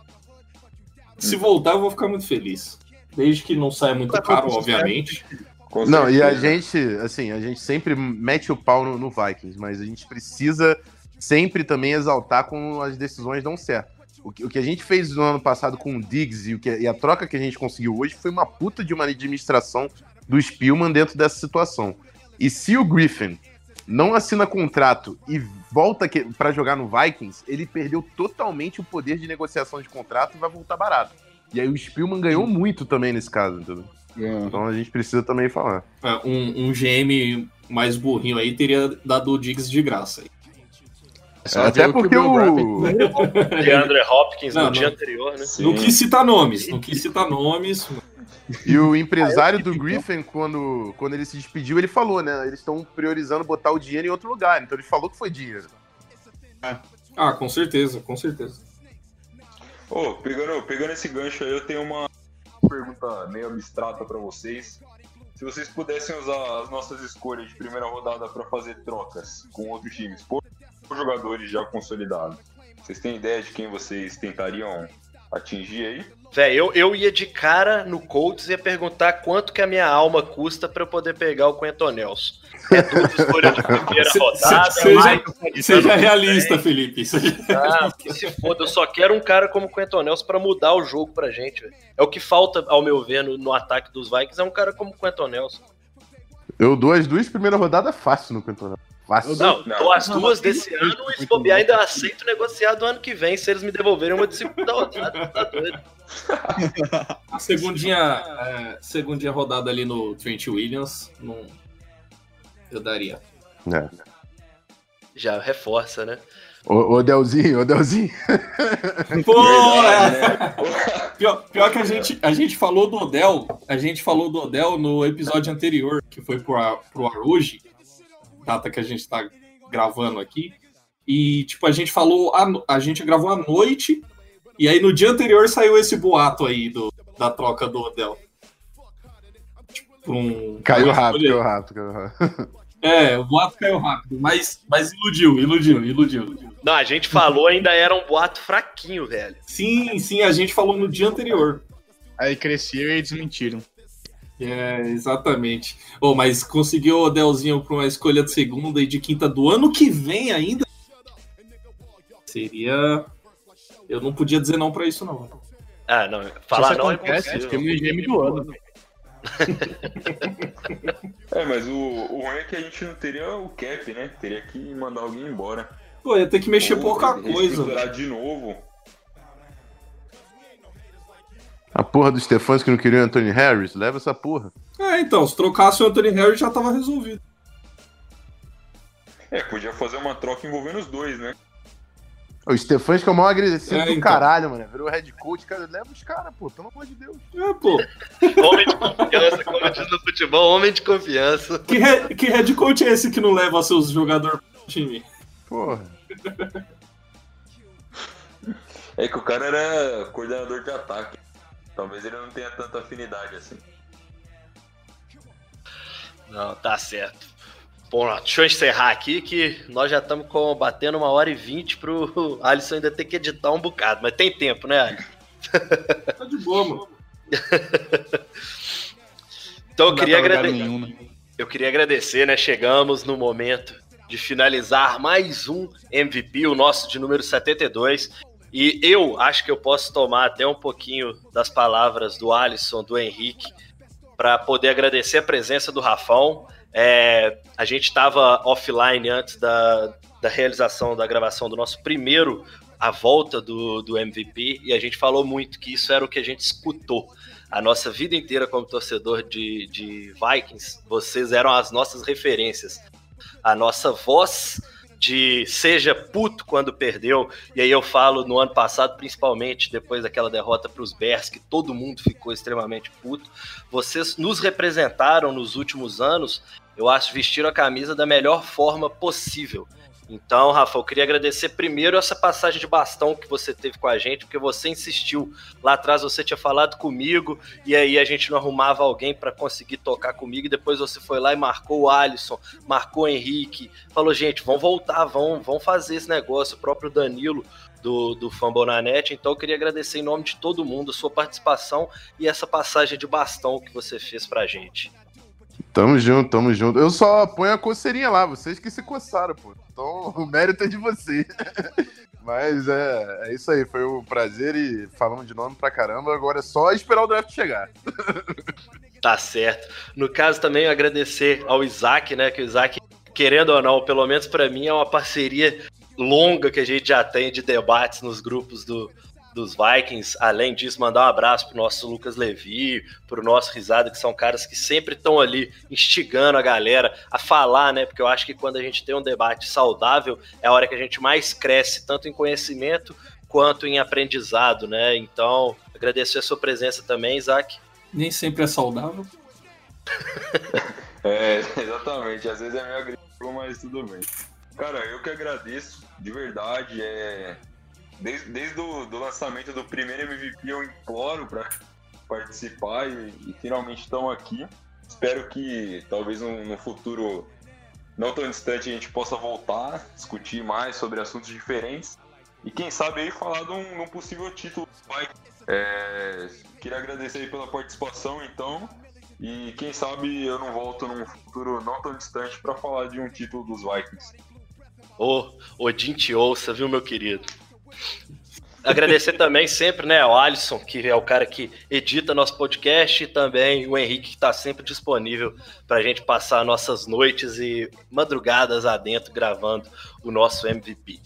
Se voltar, eu vou ficar muito feliz. Desde que não saia muito caro, obviamente. Não, e a gente, assim, a gente sempre mete o pau no, no Vikings, mas a gente precisa sempre também exaltar quando as decisões dão certo. O que, o que a gente fez no ano passado com o Diggs e, o que, e a troca que a gente conseguiu hoje foi uma puta de uma administração do Spielman dentro dessa situação. E se o Griffin não assina contrato e volta pra jogar no Vikings, ele perdeu totalmente o poder de negociação de contrato e vai voltar barato. E aí o Spielman ganhou muito também nesse caso, entendeu? Então a gente precisa também falar. É, Um, um GM mais burrinho aí teria dado o Diggs de graça. Só Até ver o que porque Gappert- o. DeAndre *laughs* Hopkins Não, no não. dia anterior, né? Sim. Não quis citar nomes, não quis citar nomes. E o empresário do Griffin, quando, quando ele se despediu, ele falou, né? Eles estão priorizando botar o dinheiro em outro lugar. Então ele falou que foi dinheiro. Ah, com certeza, com certeza. Ô, pegando, pegando esse gancho aí, eu tenho uma pergunta meio abstrata pra vocês. Se vocês pudessem usar as nossas escolhas de primeira rodada pra fazer trocas com outros times, por jogadores já consolidados, vocês têm ideia de quem vocês tentariam atingir aí? Véi, eu, eu ia de cara no Colts e ia perguntar quanto que a minha alma custa pra eu poder pegar o Quentin Nelson. É duas escolhas de primeira Se- rodada. se- seja- mas- Seja realista, Felipe. Seja- Ah, que se foda, eu só quero um cara como o Quentin Nelson pra mudar o jogo pra gente. velho. É o que falta, ao meu ver, no, no ataque dos Vikings, é um cara como o Quentin Nelson. Eu dou as duas primeiras rodadas fácil no campeonato. Fácil. Não, Não. as Não, duas mas- desse ano e se bobear ainda aceito negociar do ano que vem, se eles me devolverem uma de segunda rodada. Tá doido. A segundinha, é, segundinha rodada ali no Trent Williams, não, eu daria. É. Já reforça, né? Ô, ô Delzinho, ô Delzinho. *laughs* Pô, é. Pior, pior que a gente, a gente falou do Odell, a gente falou do Odell no episódio anterior, que foi pro, pro ar hoje, data que a gente tá gravando aqui. E, tipo, a gente falou, a, a gente gravou à noite, e aí no dia anterior saiu esse boato aí do, da troca do Odell. Tipo, um, Caiu rápido, caiu rápido, caiu rápido. É, o boato caiu rápido, mas, mas iludiu, iludiu, iludiu, iludiu. Não, a gente falou, ainda era um boato fraquinho, velho. Sim, sim, a gente falou no dia anterior. Aí cresceu e desmentiram. É, exatamente. Oh, mas conseguiu o Odelzinho para uma escolha de segunda e de quinta do ano que vem ainda? Seria. Eu não podia dizer não para isso, não. Ah, não. Falar não é acontece, impossível. Temos o GM do ano. velho. *laughs* É, mas o, o ruim é que a gente não teria o cap, né? Teria que mandar alguém embora. Pô, ia ter que mexer Ou pouca coisa. de novo. A porra do Stefanos que não queria o Anthony Harris, leva essa porra. É, então, se trocasse o Anthony Harris já tava resolvido. É, podia fazer uma troca envolvendo os dois, né? O Stefanos que é o maior agressivo É, do então. caralho, mano. Virou head coach, cara. Leva os caras, pô, pelo amor de Deus. É, pô. Homem de confiança, como diz no futebol, homem de confiança. Que, he- que head coach é esse que não leva seus jogadores pro time? Porra. É que o cara era coordenador de ataque. Talvez ele não tenha tanta afinidade assim. Não, tá certo. Bom, deixa eu encerrar aqui que nós já estamos batendo uma hora e vinte pro *laughs* Alisson ainda ter que editar um bocado, mas tem tempo, né, Alisson? *laughs* Tá de boa, mano. Então eu queria, pra lugar agrade- nenhum, né? eu queria agradecer, né? Chegamos no momento de finalizar mais um MVP, o nosso de número 72. E eu acho que eu posso tomar até um pouquinho das palavras do Alisson, do Henrique, para poder agradecer a presença do Rafão. É, a gente estava offline antes da, da realização da gravação do nosso primeiro a volta do, do MVP e a gente falou muito que isso era o que a gente escutou a nossa vida inteira como torcedor de, de Vikings. Vocês eram as nossas referências, a nossa voz de seja puto quando perdeu. E aí eu falo no ano passado, principalmente depois daquela derrota para os Bears, que todo mundo ficou extremamente puto. Vocês nos representaram nos últimos anos, eu acho, vestiram a camisa da melhor forma possível. Então, Rafa, eu queria agradecer primeiro essa passagem de bastão que você teve com a gente, porque você insistiu. Lá atrás você tinha falado comigo, e aí a gente não arrumava alguém para conseguir tocar comigo, e depois você foi lá e marcou o Alisson, marcou o Henrique, falou, gente, vão voltar, vão, vão fazer esse negócio. O próprio Danilo do, do Fambonanet. Então, eu queria agradecer em nome de todo mundo a sua participação e essa passagem de bastão que você fez pra gente. Tamo junto, tamo junto. Eu só ponho a coceirinha lá, vocês que se coçaram, pô. Então *laughs* o mérito é de vocês. *laughs* Mas é, é isso aí, foi um prazer e falamos de nome pra caramba. Agora é só esperar o draft chegar. *laughs* Tá certo. No caso também agradecer ao Isaac, né? Que o Isaac, querendo ou não, pelo menos pra mim, é uma parceria longa que a gente já tem de debates nos grupos do, dos Vikings. Além disso, mandar um abraço pro nosso Lucas Levi, pro nosso Risada, que são caras que sempre estão ali instigando a galera a falar, né? Porque eu acho que quando a gente tem um debate saudável, é a hora que a gente mais cresce, tanto em conhecimento quanto em aprendizado, né? Então, agradecer a sua presença também, Isaac. Nem sempre é saudável. *laughs* É, exatamente. Às vezes é meio agressivo, mas tudo bem. Cara, eu que agradeço, de verdade. É... Desde, desde o do lançamento do primeiro MVP, eu imploro para participar e, e finalmente estamos aqui. Espero que talvez no, no futuro não tão distante a gente possa voltar, discutir mais sobre assuntos diferentes e quem sabe aí falar de um, de um possível título. Vai. É, queria agradecer aí pela participação, então. E quem sabe eu não volto num futuro não tão distante para falar de um título dos Vikings. Ô, Odin te ouça, viu, meu querido? Agradecer também sempre, né, ao Alisson, que é o cara que edita nosso podcast, e também o Henrique, que está sempre disponível para a gente passar nossas noites e madrugadas adentro gravando o nosso MVP.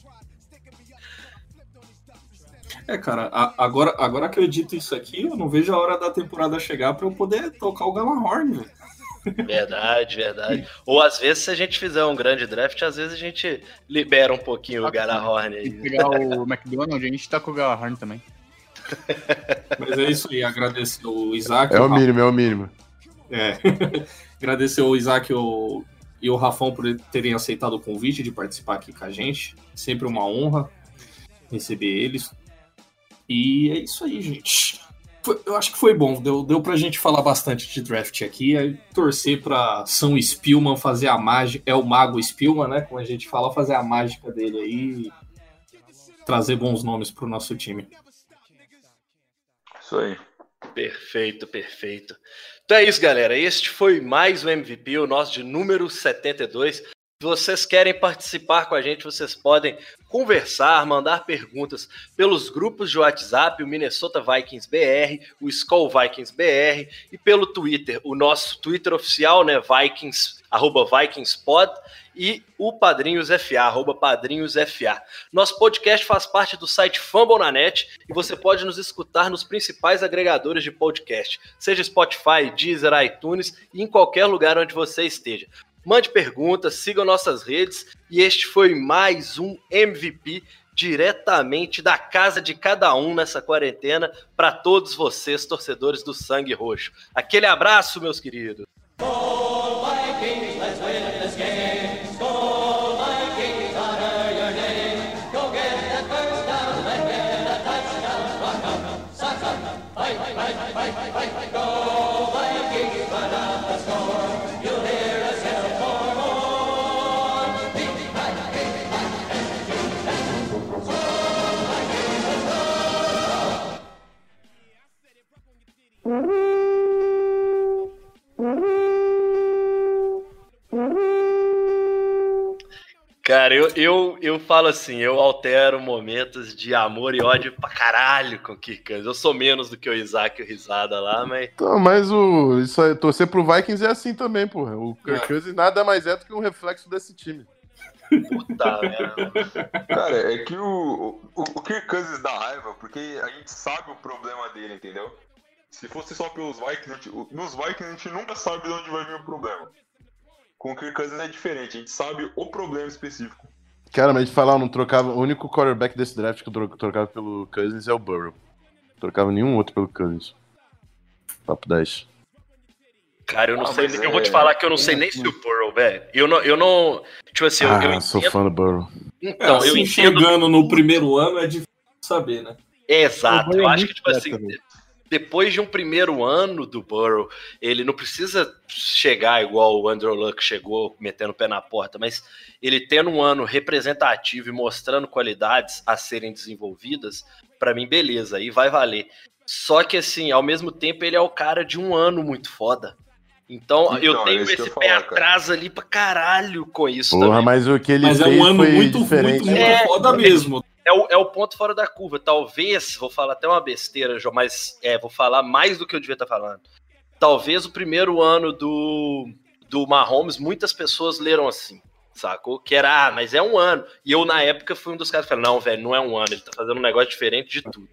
É, cara, a- agora, agora que eu edito isso aqui, eu não vejo a hora da temporada chegar pra eu poder tocar o Galahorn, velho. Verdade, verdade. Ou às vezes, se a gente fizer um grande draft, às vezes a gente libera um pouquinho o Galahorn Se aí. pegar o McDonald's, a gente tá com o Galahorn também. *laughs* Mas é isso aí, agradecer o Isaac. É o Rafa- mínimo, é o mínimo. É. *laughs* Agradecer o Isaac e o, e o Rafão por terem aceitado o convite de participar aqui com a gente. Sempre uma honra receber eles. E é isso aí, gente. Foi- eu acho que foi bom. Deu, deu pra gente falar bastante de draft aqui. Aí torcer pra São Spielman fazer a mágica. É o Mago Spielman, né? Como a gente fala, fazer a mágica dele aí. e Trazer bons nomes pro nosso time. Isso aí. Perfeito, perfeito. Então é isso, galera. Este foi mais um MVP, o nosso de número 72. Vocês querem participar com a gente, vocês podem conversar, mandar perguntas pelos grupos de WhatsApp, o Minnesota Vikings BR, o Skull Vikings BR e pelo Twitter, o nosso Twitter oficial, né, Vikings, arroba VikingsPod e o Padrinhos FA, arroba Padrinhos FA. Nosso podcast faz parte do site Fambonanet e você pode nos escutar nos principais agregadores de podcast, seja Spotify, Deezer, iTunes e em qualquer lugar onde você esteja. Mande perguntas, siga nossas redes e este foi mais um MVP diretamente da casa de cada um nessa quarentena para todos vocês, torcedores do Sangue Roxo. Aquele abraço, meus queridos. Cara, eu, eu, eu falo assim, eu altero momentos de amor e ódio pra caralho com o Kirk Cousins. Eu sou menos do que o Isaac e o Risada lá, mas... Então, mas o, isso aí, torcer pro Vikings é assim também, porra. O Kirk Cousins nada mais é do que um reflexo desse time. Puta merda. Cara, é que o, o, o Kirk Cousins dá raiva, porque a gente sabe o problema dele, entendeu? Se fosse só pelos Vikings, a gente- nos Vikings a gente nunca sabe de onde vai vir o problema. Com o Kirk Cousins é diferente, a gente sabe o problema específico. Cara, mas de falar, eu não trocava. O único quarterback desse draft que eu tro- trocava pelo Cousins é o Burrow. Não trocava nenhum outro pelo Cousins. Papo 10. Cara, eu não Ah, sei, eu vou te é- falar que eu não sei nem se o Burrow, velho. Eu não, eu não. Tipo assim, eu, ah, eu sou entendo. fã do Burrow. Então, eu assim, entendo. chegando no primeiro ano é difícil saber, né? Exato. Burrow Eu é acho que, tipo assim. Depois de um primeiro ano do Burrow, ele não precisa chegar igual o Andrew Luck chegou, metendo o pé na porta, mas ele tendo um ano representativo e mostrando qualidades a serem desenvolvidas, pra mim, beleza, aí vai valer. Só que, assim, ao mesmo tempo, ele é o cara de um ano muito foda. Então, eu Então, é tenho que esse eu pé falar, cara. atrás ali pra caralho com isso Porra, também. mas o que ele Mas é fez um ano foi muito, diferente. muito, muito É, foda mesmo. É o, é o ponto fora da curva. Talvez, vou falar até uma besteira, João, mas é, vou falar mais do que eu devia estar falando. Talvez o primeiro ano do, do Mahomes, muitas pessoas leram assim, sacou? Que era, ah, mas é um ano. E eu, na época, fui um dos caras que falei, não, velho, não é um ano, ele tá fazendo um negócio diferente de tudo.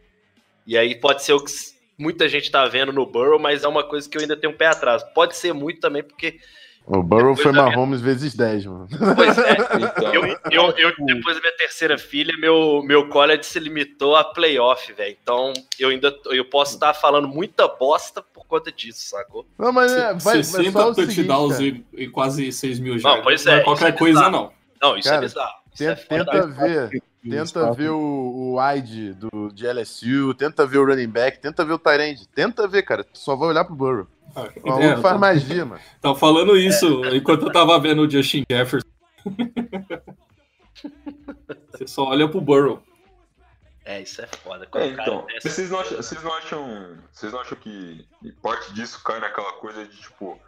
E aí pode ser o que muita gente tá vendo no Burrow, mas é uma coisa que eu ainda tenho um pé atrás. Pode ser muito também, porque O Burrow foi da minha- Mahomes vezes 10, mano. Pois é. *laughs* Então, Eu, eu, *laughs* eu, depois da minha terceira filha, meu, meu college se limitou a playoff, velho. Então, eu ainda eu posso estar falando muita bosta por conta disso, sacou? Não, mas é, vai, vai 60 só o seguinte, touchdowns e, e quase 6 mil Não, jardas. pois Não é, é isso qualquer é coisa, bizarro. não. Não, isso Cara, é bizarro. Isso é Tenta, tenta ver, tenta ver o, o wide do, de LSU, tenta ver o running back, tenta ver o Tyrande, tenta ver, cara. Tu só vai olhar pro Burrow. O maluco É, faz magia, mano. Tava falando isso enquanto eu tava vendo o Justin Jefferson. *laughs* Você só olha pro Burrow. É, isso é foda. É, então, desce- vocês não, acham, vocês não acham. Vocês não acham que parte disso cai naquela coisa de tipo,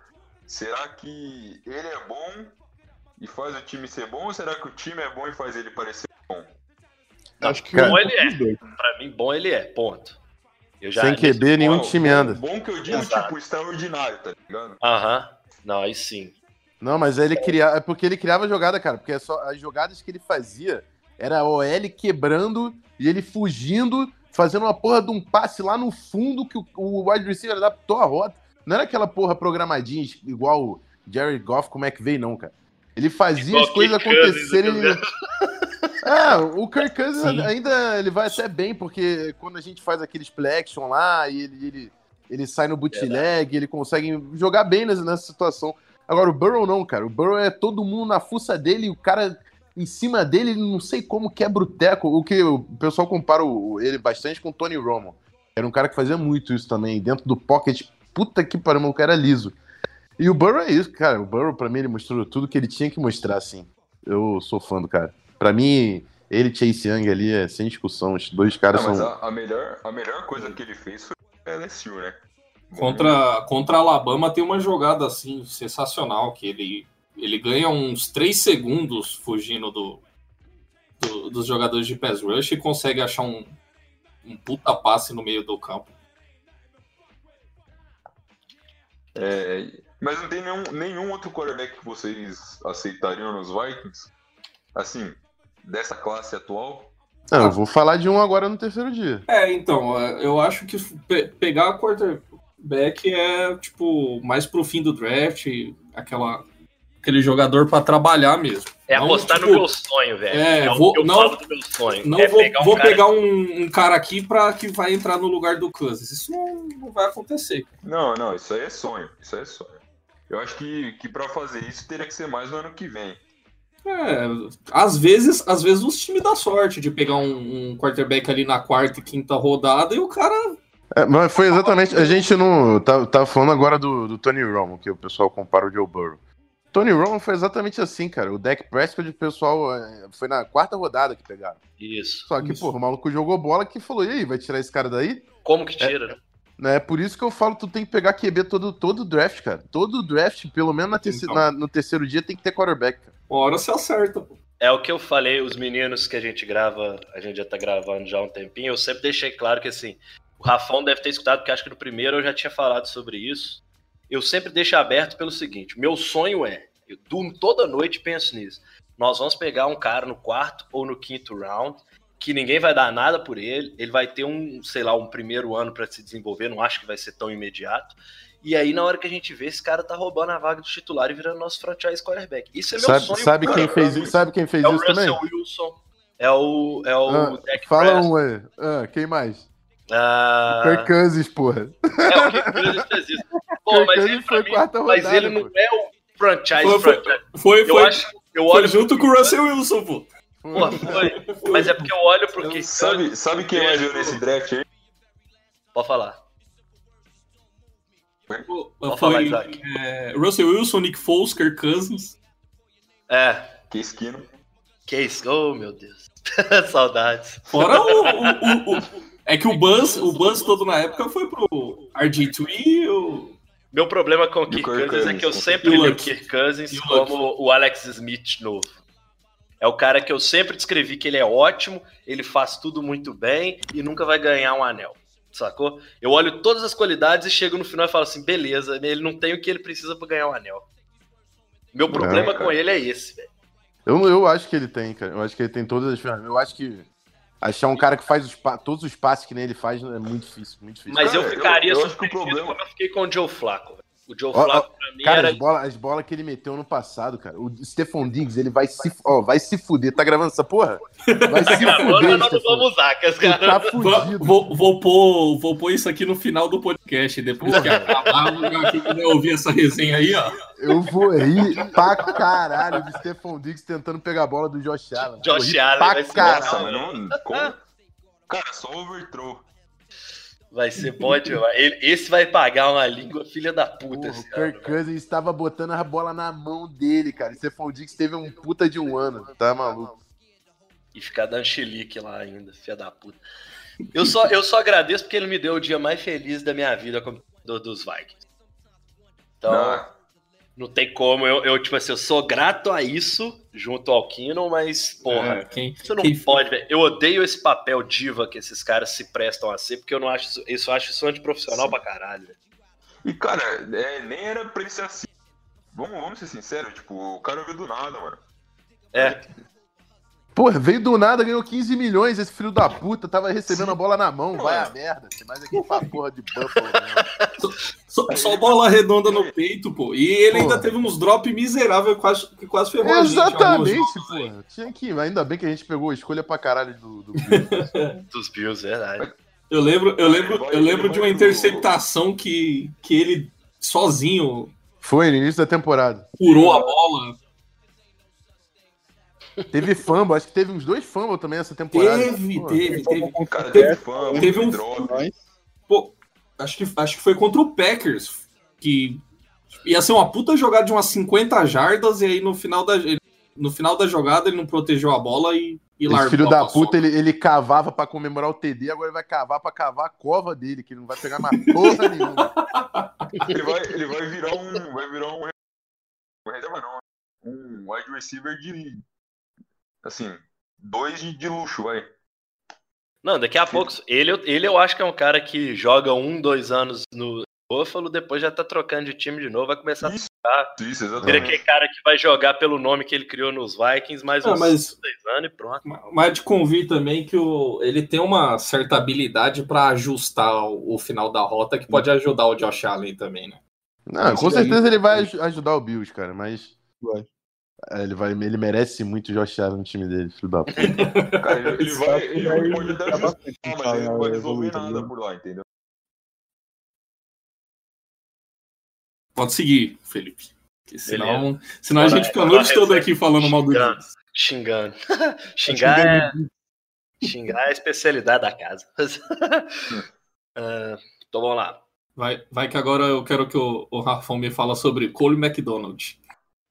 será que ele é bom e faz o time ser bom, ou será que o time é bom e faz ele parecer bom? Acho que bom ele é. Pra mim, bom ele é, ponto. Eu já, Sem QB, nenhum Bom, time bom- anda. Bom que eu digo, Exato. tipo, extraordinário, tá ligado? Aham. Não, aí sim. Não, mas ele criava. É porque ele criava jogada, cara. Porque é só, as jogadas que ele fazia era a OL quebrando e ele fugindo, fazendo uma porra de um passe lá no fundo que o, o wide receiver adaptou a rota. Não era aquela porra programadinha igual o Jerry Goff com o McVay, não, cara. Ele fazia Igual as coisas acontecerem. *laughs* É, o Kirk Cousins Sim. ainda ele vai até bem, porque quando a gente faz aqueles play action lá e ele, ele, ele sai no bootleg, ele consegue jogar bem nessa, nessa situação. Agora, o Burrow não, cara. O Burrow é todo mundo na fuça dele e o cara em cima dele, ele não sei como quebra o teco. O que o pessoal compara o- ele bastante com o Tony Romo. Era um cara que fazia muito isso também. Dentro do pocket, puta que pariu, o cara era liso. E o Burrow é isso, cara. O Burrow, pra mim, ele mostrou tudo que ele tinha que mostrar, assim. Eu sou fã do cara. Pra mim, ele e Chase Young ali é sem discussão. Os dois caras Não, mas são. a, a melhor, a melhor coisa que ele fez foi a LSU, né? Contra, contra a Alabama tem uma jogada assim sensacional que ele ele ganha uns 3 segundos fugindo do, do- dos jogadores de pass rush e consegue achar um, um puta passe no meio do campo. É, mas não tem nenhum, nenhum outro quarterback que vocês aceitariam nos Vikings? Assim, dessa classe atual? Não, eu vou falar de um agora no terceiro dia. É, então, eu acho que pe- pegar a quarterback é, tipo, mais pro fim do draft, aquela, aquele jogador pra trabalhar mesmo. É Não, apostar tipo, no meu sonho, velho. é, o vou- eu não- falo do meu sonho. Não é vou, pegar um vou cara pegar um, um cara aqui pra que vai entrar no lugar do Cousins. Isso não, não vai acontecer. Não, não, isso aí é sonho. Isso aí é sonho. Eu acho que, que para fazer isso teria que ser mais no ano que vem. É, às vezes, às vezes os times dão sorte de pegar um, um quarterback ali na quarta e quinta rodada e o cara. É, mas foi exatamente. A gente não. Tá, tava falando agora do, do Tony Romo, que o pessoal compara o Joe Burrow. Tony Romo foi exatamente assim, cara. O Dak Prescott, o pessoal. é, Foi na quarta rodada que pegaram. Isso. Só que, pô, o maluco jogou bola que falou: e aí, vai tirar esse cara daí? Como que tira, né? É por isso que eu falo, tu tem que pegar QB todo, todo draft, cara. Todo draft, pelo menos na terce- Então. na- no terceiro dia, tem que ter quarterback, cara. Uma hora se acerta, pô. É o que eu falei, os meninos que a gente grava, a gente já tá gravando já há um tempinho, eu sempre deixei claro que assim, o Rafão deve ter escutado, porque acho que no primeiro eu já tinha falado sobre isso. Eu sempre deixo aberto pelo seguinte: meu sonho é, eu durmo toda noite e penso nisso. Nós vamos pegar um cara no quarto ou no quinto round, que ninguém vai dar nada por ele, ele vai ter um, sei lá, um primeiro ano para se desenvolver, não acho que vai ser tão imediato. E aí, na hora que a gente vê, esse cara tá roubando a vaga do titular e virando nosso franchise quarterback. Isso é meu Sabe, sonho. sabe cara. quem fez isso? Sabe quem fez É o isso também? Russell Wilson. É o, é o Ah, Dak fala um aí. Ah, quem mais? Ah, Kirk Cousins, porra. é o Kirk Cousins fez isso. Pô, mas ele, foi mim, quarta mas rodada, ele não é o franchise Foi- foi- franchise. Foi, Eu foi, acho, eu foi olho junto com o Russell Wilson, pô. Pô, foi. Mas é porque eu olho pro Kirk Sabe, Cousins. sabe quem mais veio nesse draft aí? Pode falar. Pô, Pode falar, Foi Isaac. é, Russell Wilson, Nick Foles, Kirk Cousins. É. Que esquino. Que isso? Oh, meu Deus. *laughs* Saudades. Fora o, o- o- o- É que o Buzz, o Buzz todo na época foi pro RG3, o... Meu problema com o E Kirk Kirk Cousins é que eu sempre li E o. Kirk Cousins E como o Alex Smith novo. É o cara que eu sempre descrevi que ele é ótimo, ele faz tudo muito bem e nunca vai ganhar um anel. Sacou? Eu olho todas as qualidades e chego no final e falo assim: beleza, ele não tem o que ele precisa pra ganhar um anel. Meu problema com ele é esse, velho. Eu, eu acho que ele tem, cara. Eu acho que ele tem todas as ferramentas. Eu acho que achar um cara que faz os todos os passes que nem ele faz é muito difícil, muito difícil. Mas Cara, eu ficaria eu- eu surpreendido problema- como eu fiquei com o Joe Flacco. O Joe ó, Flacco, pra mim, Cara, era. as bolas as bola que ele meteu no passado, cara. O Stephon Diggs, ele vai se, ó, vai se fuder. Tá gravando essa porra? Vai *laughs* se Agora fuder, nós não vamos usar, que as caras. tá Vou, fudido. vou, vou pôr, vou pôr isso aqui no final do podcast. Depois que acabar, *laughs* quem quiser ouvir essa resenha aí, ó. Eu vou rir pra caralho do Stephon Diggs tentando pegar a bola do Josh Allen. Josh Allen pra vai caralho. Nossa. Como? Cara, só overthrow. Vai ser bom demais. Ele- Esse vai pagar uma língua filha da puta Porra, esse o Kirk. Cousins estava botando a bola na mão dele, cara. E Stephon Diggs teve um puta de um ano. Tá maluco. E ficar dando chilique lá ainda, filha da puta. Eu só, eu só agradeço porque ele me deu o dia mais feliz da minha vida como do, dos Vikings. Então, Não, não tem como. Eu, eu, tipo assim, eu sou grato a isso junto ao Kino, mas, porra, É, quem, Isso não quem- pode, velho. Eu odeio esse papel diva que esses caras se prestam a ser, porque eu não acho isso, isso eu acho isso antiprofissional pra caralho. velho. E, cara, é, nem era pra ele ser assim. Vamos, vamos ser sinceros, tipo, o cara veio do nada, mano. É, Porra, veio do nada, ganhou 15 milhões. Esse filho da puta tava recebendo a bola na mão. Vai a merda. Tem mais aqui pra porra de Buffalo. *laughs* Só, só bola redonda no peito, pô. E ele ainda teve uns drop miserável que quase, que quase ferrou a gente. Exatamente, porra. Tinha que. Ainda bem que a gente pegou a escolha pra caralho do. do *laughs* Bills. dos Bills, verdade. Eu lembro, eu lembro, eu lembro de uma interceptação que, que ele sozinho Foi no início da temporada. furou a bola. Teve fumble, acho que teve uns dois fumbles também essa temporada. Teve, Pô, teve, teve. Cara, Teve- fã, teve um- drop. Pô, acho que, acho que foi contra o Packers, que ia ser uma puta jogada de umas 50 jardas, e aí no final da, no final da jogada ele não protegeu a bola e, e largou. filho da puta, ele, ele cavava pra comemorar o TD, agora ele vai cavar pra cavar a cova dele, que ele não vai pegar mais porra nenhuma. Ele vai, ele vai virar um. Vai virar um. um reserva não. um wide receiver de. Assim, dois de, de luxo, vai. Não, daqui a pouco. Ele, ele eu acho que é um cara que joga um, dois anos no Buffalo, depois já tá trocando de time de novo, vai começar Isso, a tocar. Isso, Vira exatamente. aquele cara que vai jogar pelo nome que ele criou nos Vikings, mais Ah, uns mas- dois anos e pronto. Mas de convir também que o, ele tem uma certa habilidade para ajustar o, o final da rota que pode ajudar o Josh Allen também, né? Não, com certeza ele vai aj- ajudar o Bills, cara, mas. Vai. É, Ele, vai, ele merece muito o Josh Allen no time dele, filho da puta. *laughs* Cara, ele, ele vai, ele vai pode até ajudar ajustar, bastante, mas cara, ele não vai resolver evoluir, tá nada por lá, entendeu? Pode seguir, Felipe. Porque senão, senão a gente fica a noite toda aqui falando mal do Xingando. Giants. Xingando. *laughs* Xingar é, xingar é a especialidade da casa. *laughs* Ah, então vamos lá. Vai, vai que agora eu quero que o, o Rafão me fala sobre Cole McDonald.